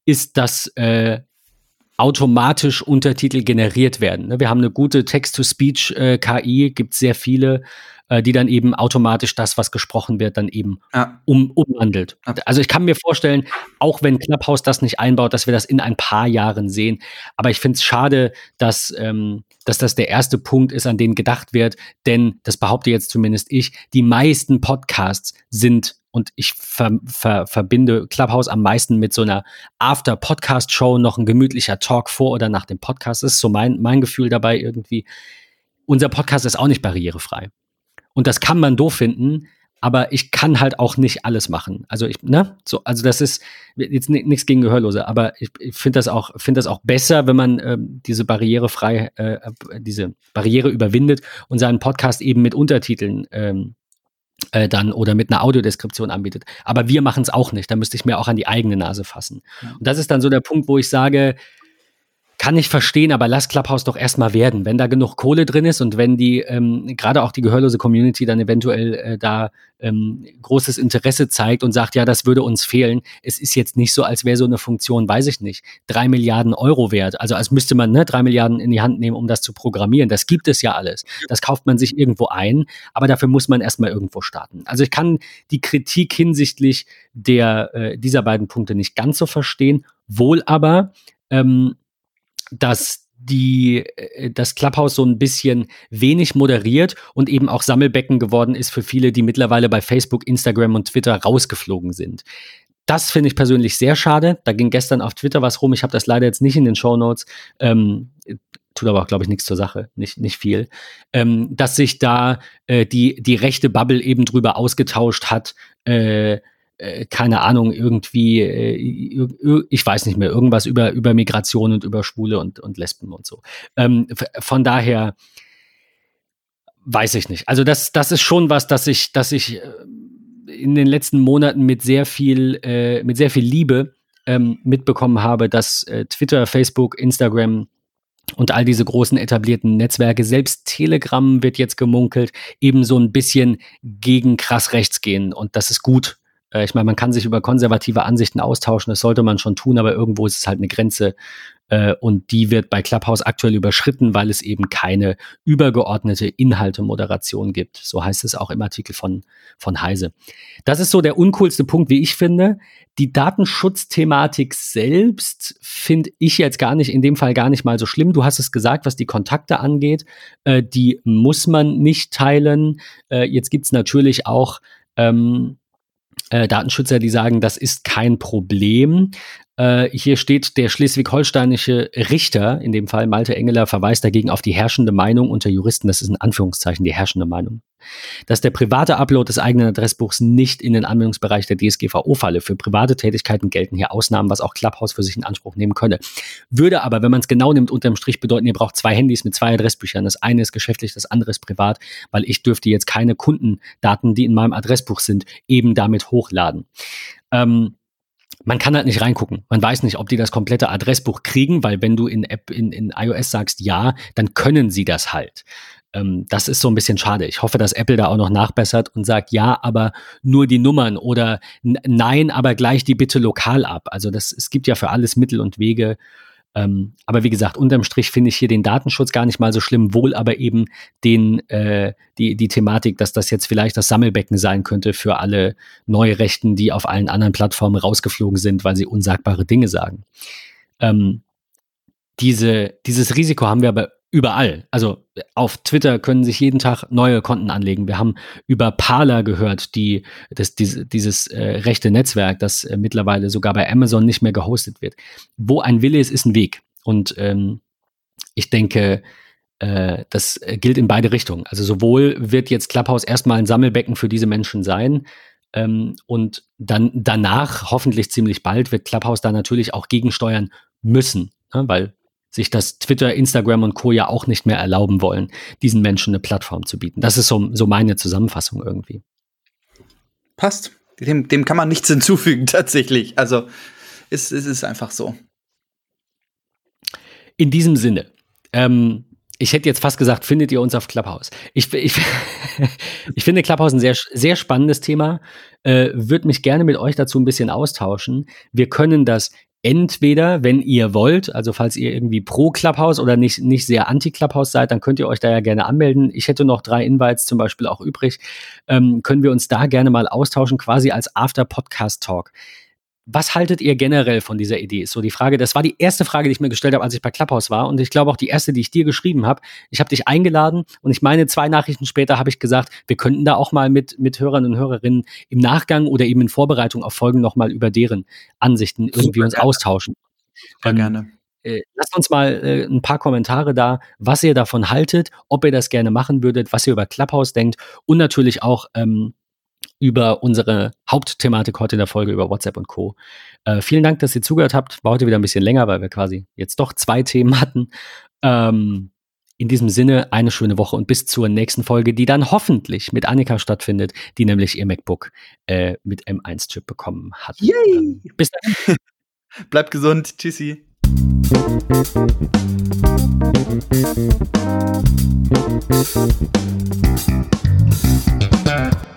ist, dass äh, automatisch Untertitel generiert werden. Ne, wir haben eine gute Text-to-Speech-KI, äh, gibt sehr viele die dann eben automatisch das, was gesprochen wird, dann eben ja. um, umwandelt. Also ich kann mir vorstellen, auch wenn Clubhouse das nicht einbaut, dass wir das in ein paar Jahren sehen. Aber ich finde es schade, dass, ähm, dass das der erste Punkt ist, an den gedacht wird, denn das behaupte jetzt zumindest ich, die meisten Podcasts sind und ich ver, ver, verbinde Clubhouse am meisten mit so einer After-Podcast-Show, noch ein gemütlicher Talk vor oder nach dem Podcast. Das ist so mein, mein Gefühl dabei irgendwie. Unser Podcast ist auch nicht barrierefrei. Und das kann man doof finden, aber ich kann halt auch nicht alles machen. Also ich, ne, so, also das ist jetzt nichts gegen Gehörlose, aber ich, ich finde das auch, finde das auch besser, wenn man ähm, diese Barriere frei, äh, diese Barriere überwindet und seinen Podcast eben mit Untertiteln ähm, äh, dann oder mit einer Audiodeskription anbietet. Aber wir machen es auch nicht. Da müsste ich mir auch an die eigene Nase fassen. Und das ist dann so der Punkt, wo ich sage, kann ich verstehen, aber lass Clubhouse doch erstmal werden. Wenn da genug Kohle drin ist und wenn die, ähm, gerade auch die gehörlose Community dann eventuell äh, da ähm, großes Interesse zeigt und sagt, ja, das würde uns fehlen. Es ist jetzt nicht so, als wäre so eine Funktion, weiß ich nicht, drei Milliarden Euro wert. Also als müsste man ne, drei Milliarden in die Hand nehmen, um das zu programmieren. Das gibt es ja alles. Das kauft man sich irgendwo ein, aber dafür muss man erstmal irgendwo starten. Also ich kann die Kritik hinsichtlich der, äh, dieser beiden Punkte nicht ganz so verstehen, wohl aber, ähm, dass die äh, das Clubhouse so ein bisschen wenig moderiert und eben auch Sammelbecken geworden ist für viele, die mittlerweile bei Facebook, Instagram und Twitter rausgeflogen sind. Das finde ich persönlich sehr schade. Da ging gestern auf Twitter was rum. Ich habe das leider jetzt nicht in den Show Notes. Ähm, tut aber auch, glaube ich, nichts zur Sache, nicht, nicht viel, ähm, dass sich da äh, die, die rechte Bubble eben drüber ausgetauscht hat, äh, äh, keine Ahnung, irgendwie, äh, ich weiß nicht mehr, irgendwas über, über Migration und über Schwule und, und Lesben und so. Ähm, von daher weiß ich nicht. Also das, das ist schon was, dass ich, dass ich äh, in den letzten Monaten mit sehr viel, äh, mit sehr viel Liebe ähm, mitbekommen habe, dass äh, Twitter, Facebook, Instagram und all diese großen etablierten Netzwerke, selbst Telegram wird jetzt gemunkelt, eben so ein bisschen gegen krass rechts gehen. Und das ist gut, äh, ich meine, man kann sich über konservative Ansichten austauschen, das sollte man schon tun, aber irgendwo ist es halt eine Grenze. Äh, und die wird bei Clubhouse aktuell überschritten, weil es eben keine übergeordnete Inhaltemoderation gibt. So heißt es auch im Artikel von, von Heise. Das ist so der uncoolste Punkt, wie ich finde. Die Datenschutzthematik selbst finde ich jetzt gar nicht, in dem Fall gar nicht mal so schlimm. Du hast es gesagt, was die Kontakte angeht. Äh, die muss man nicht teilen. Äh, jetzt gibt es natürlich auch ähm, äh, Datenschützer, die sagen, das ist kein Problem. Äh, hier steht, der schleswig-holsteinische Richter, in dem Fall Malte Engeler, verweist dagegen auf die herrschende Meinung unter Juristen, das ist in Anführungszeichen die herrschende Meinung, dass der private Upload des eigenen Adressbuchs nicht in den Anwendungsbereich der DSGVO falle. Für private Tätigkeiten gelten hier Ausnahmen, was auch Clubhouse für sich in Anspruch nehmen könne. Würde aber, wenn man es genau nimmt, unterm Strich bedeuten, ihr braucht zwei Handys mit zwei Adressbüchern. Das eine ist geschäftlich, das andere ist privat, weil ich dürfte jetzt keine Kundendaten, die in meinem Adressbuch sind, eben damit hochladen. Ähm, man kann halt nicht reingucken. Man weiß nicht, ob die das komplette Adressbuch kriegen, weil wenn du in App in, in iOS sagst ja, dann können sie das halt. Ähm, das ist so ein bisschen schade. Ich hoffe, dass Apple da auch noch nachbessert und sagt ja, aber nur die Nummern oder nein, aber gleich die bitte lokal ab. Also das, es gibt ja für alles Mittel und Wege. Ähm, aber wie gesagt, unterm Strich finde ich hier den Datenschutz gar nicht mal so schlimm, wohl aber eben den, äh, die, die Thematik, dass das jetzt vielleicht das Sammelbecken sein könnte für alle Neurechten, die auf allen anderen Plattformen rausgeflogen sind, weil sie unsagbare Dinge sagen. Ähm, diese, dieses Risiko haben wir aber überall. Also auf Twitter können sich jeden Tag neue Konten anlegen. Wir haben über Parler gehört, die, das, diese, dieses äh, rechte Netzwerk, das äh, mittlerweile sogar bei Amazon nicht mehr gehostet wird. Wo ein Wille ist, ist ein Weg. Und ähm, ich denke, äh, das gilt in beide Richtungen. Also sowohl wird jetzt Clubhouse erstmal ein Sammelbecken für diese Menschen sein, ähm, und dann danach, hoffentlich ziemlich bald, wird Clubhouse da natürlich auch gegensteuern müssen, ne? weil sich das Twitter, Instagram und Co. ja auch nicht mehr erlauben wollen, diesen Menschen eine Plattform zu bieten. Das ist so, so meine Zusammenfassung irgendwie. Passt. Dem, dem kann man nichts hinzufügen, tatsächlich. Also es, es ist einfach so. In diesem Sinne, ähm, ich hätte jetzt fast gesagt, findet ihr uns auf Clubhouse? Ich, ich, ich finde Clubhouse ein sehr, sehr spannendes Thema. Äh, Würde mich gerne mit euch dazu ein bisschen austauschen. Wir können das entweder, wenn ihr wollt, also falls ihr irgendwie pro Clubhouse oder nicht, nicht sehr anti-Clubhouse seid, dann könnt ihr euch da ja gerne anmelden. Ich hätte noch drei Invites zum Beispiel auch übrig. Ähm, können wir uns da gerne mal austauschen, quasi als After-Podcast-Talk. Was haltet ihr generell von dieser Idee? Ist so die Frage. Das war die erste Frage, die ich mir gestellt habe, als ich bei Clubhouse war. Und ich glaube auch die erste, die ich dir geschrieben habe. Ich habe dich eingeladen und ich meine, zwei Nachrichten später habe ich gesagt, wir könnten da auch mal mit, mit Hörern und Hörerinnen im Nachgang oder eben in Vorbereitung auf Folgen nochmal über deren Ansichten irgendwie Super uns gerne. austauschen. Super ähm, gerne. Äh, lasst uns mal äh, ein paar Kommentare da, was ihr davon haltet, ob ihr das gerne machen würdet, was ihr über Clubhouse denkt und natürlich auch, ähm, über unsere Hauptthematik heute in der Folge über WhatsApp und Co. Äh, vielen Dank, dass ihr zugehört habt. War heute wieder ein bisschen länger, weil wir quasi jetzt doch zwei Themen hatten. Ähm, in diesem Sinne eine schöne Woche und bis zur nächsten Folge, die dann hoffentlich mit Annika stattfindet, die nämlich ihr MacBook äh, mit M1-Chip bekommen hat. Yay! Ähm, bis dann. Bleibt gesund. Tschüssi. Musik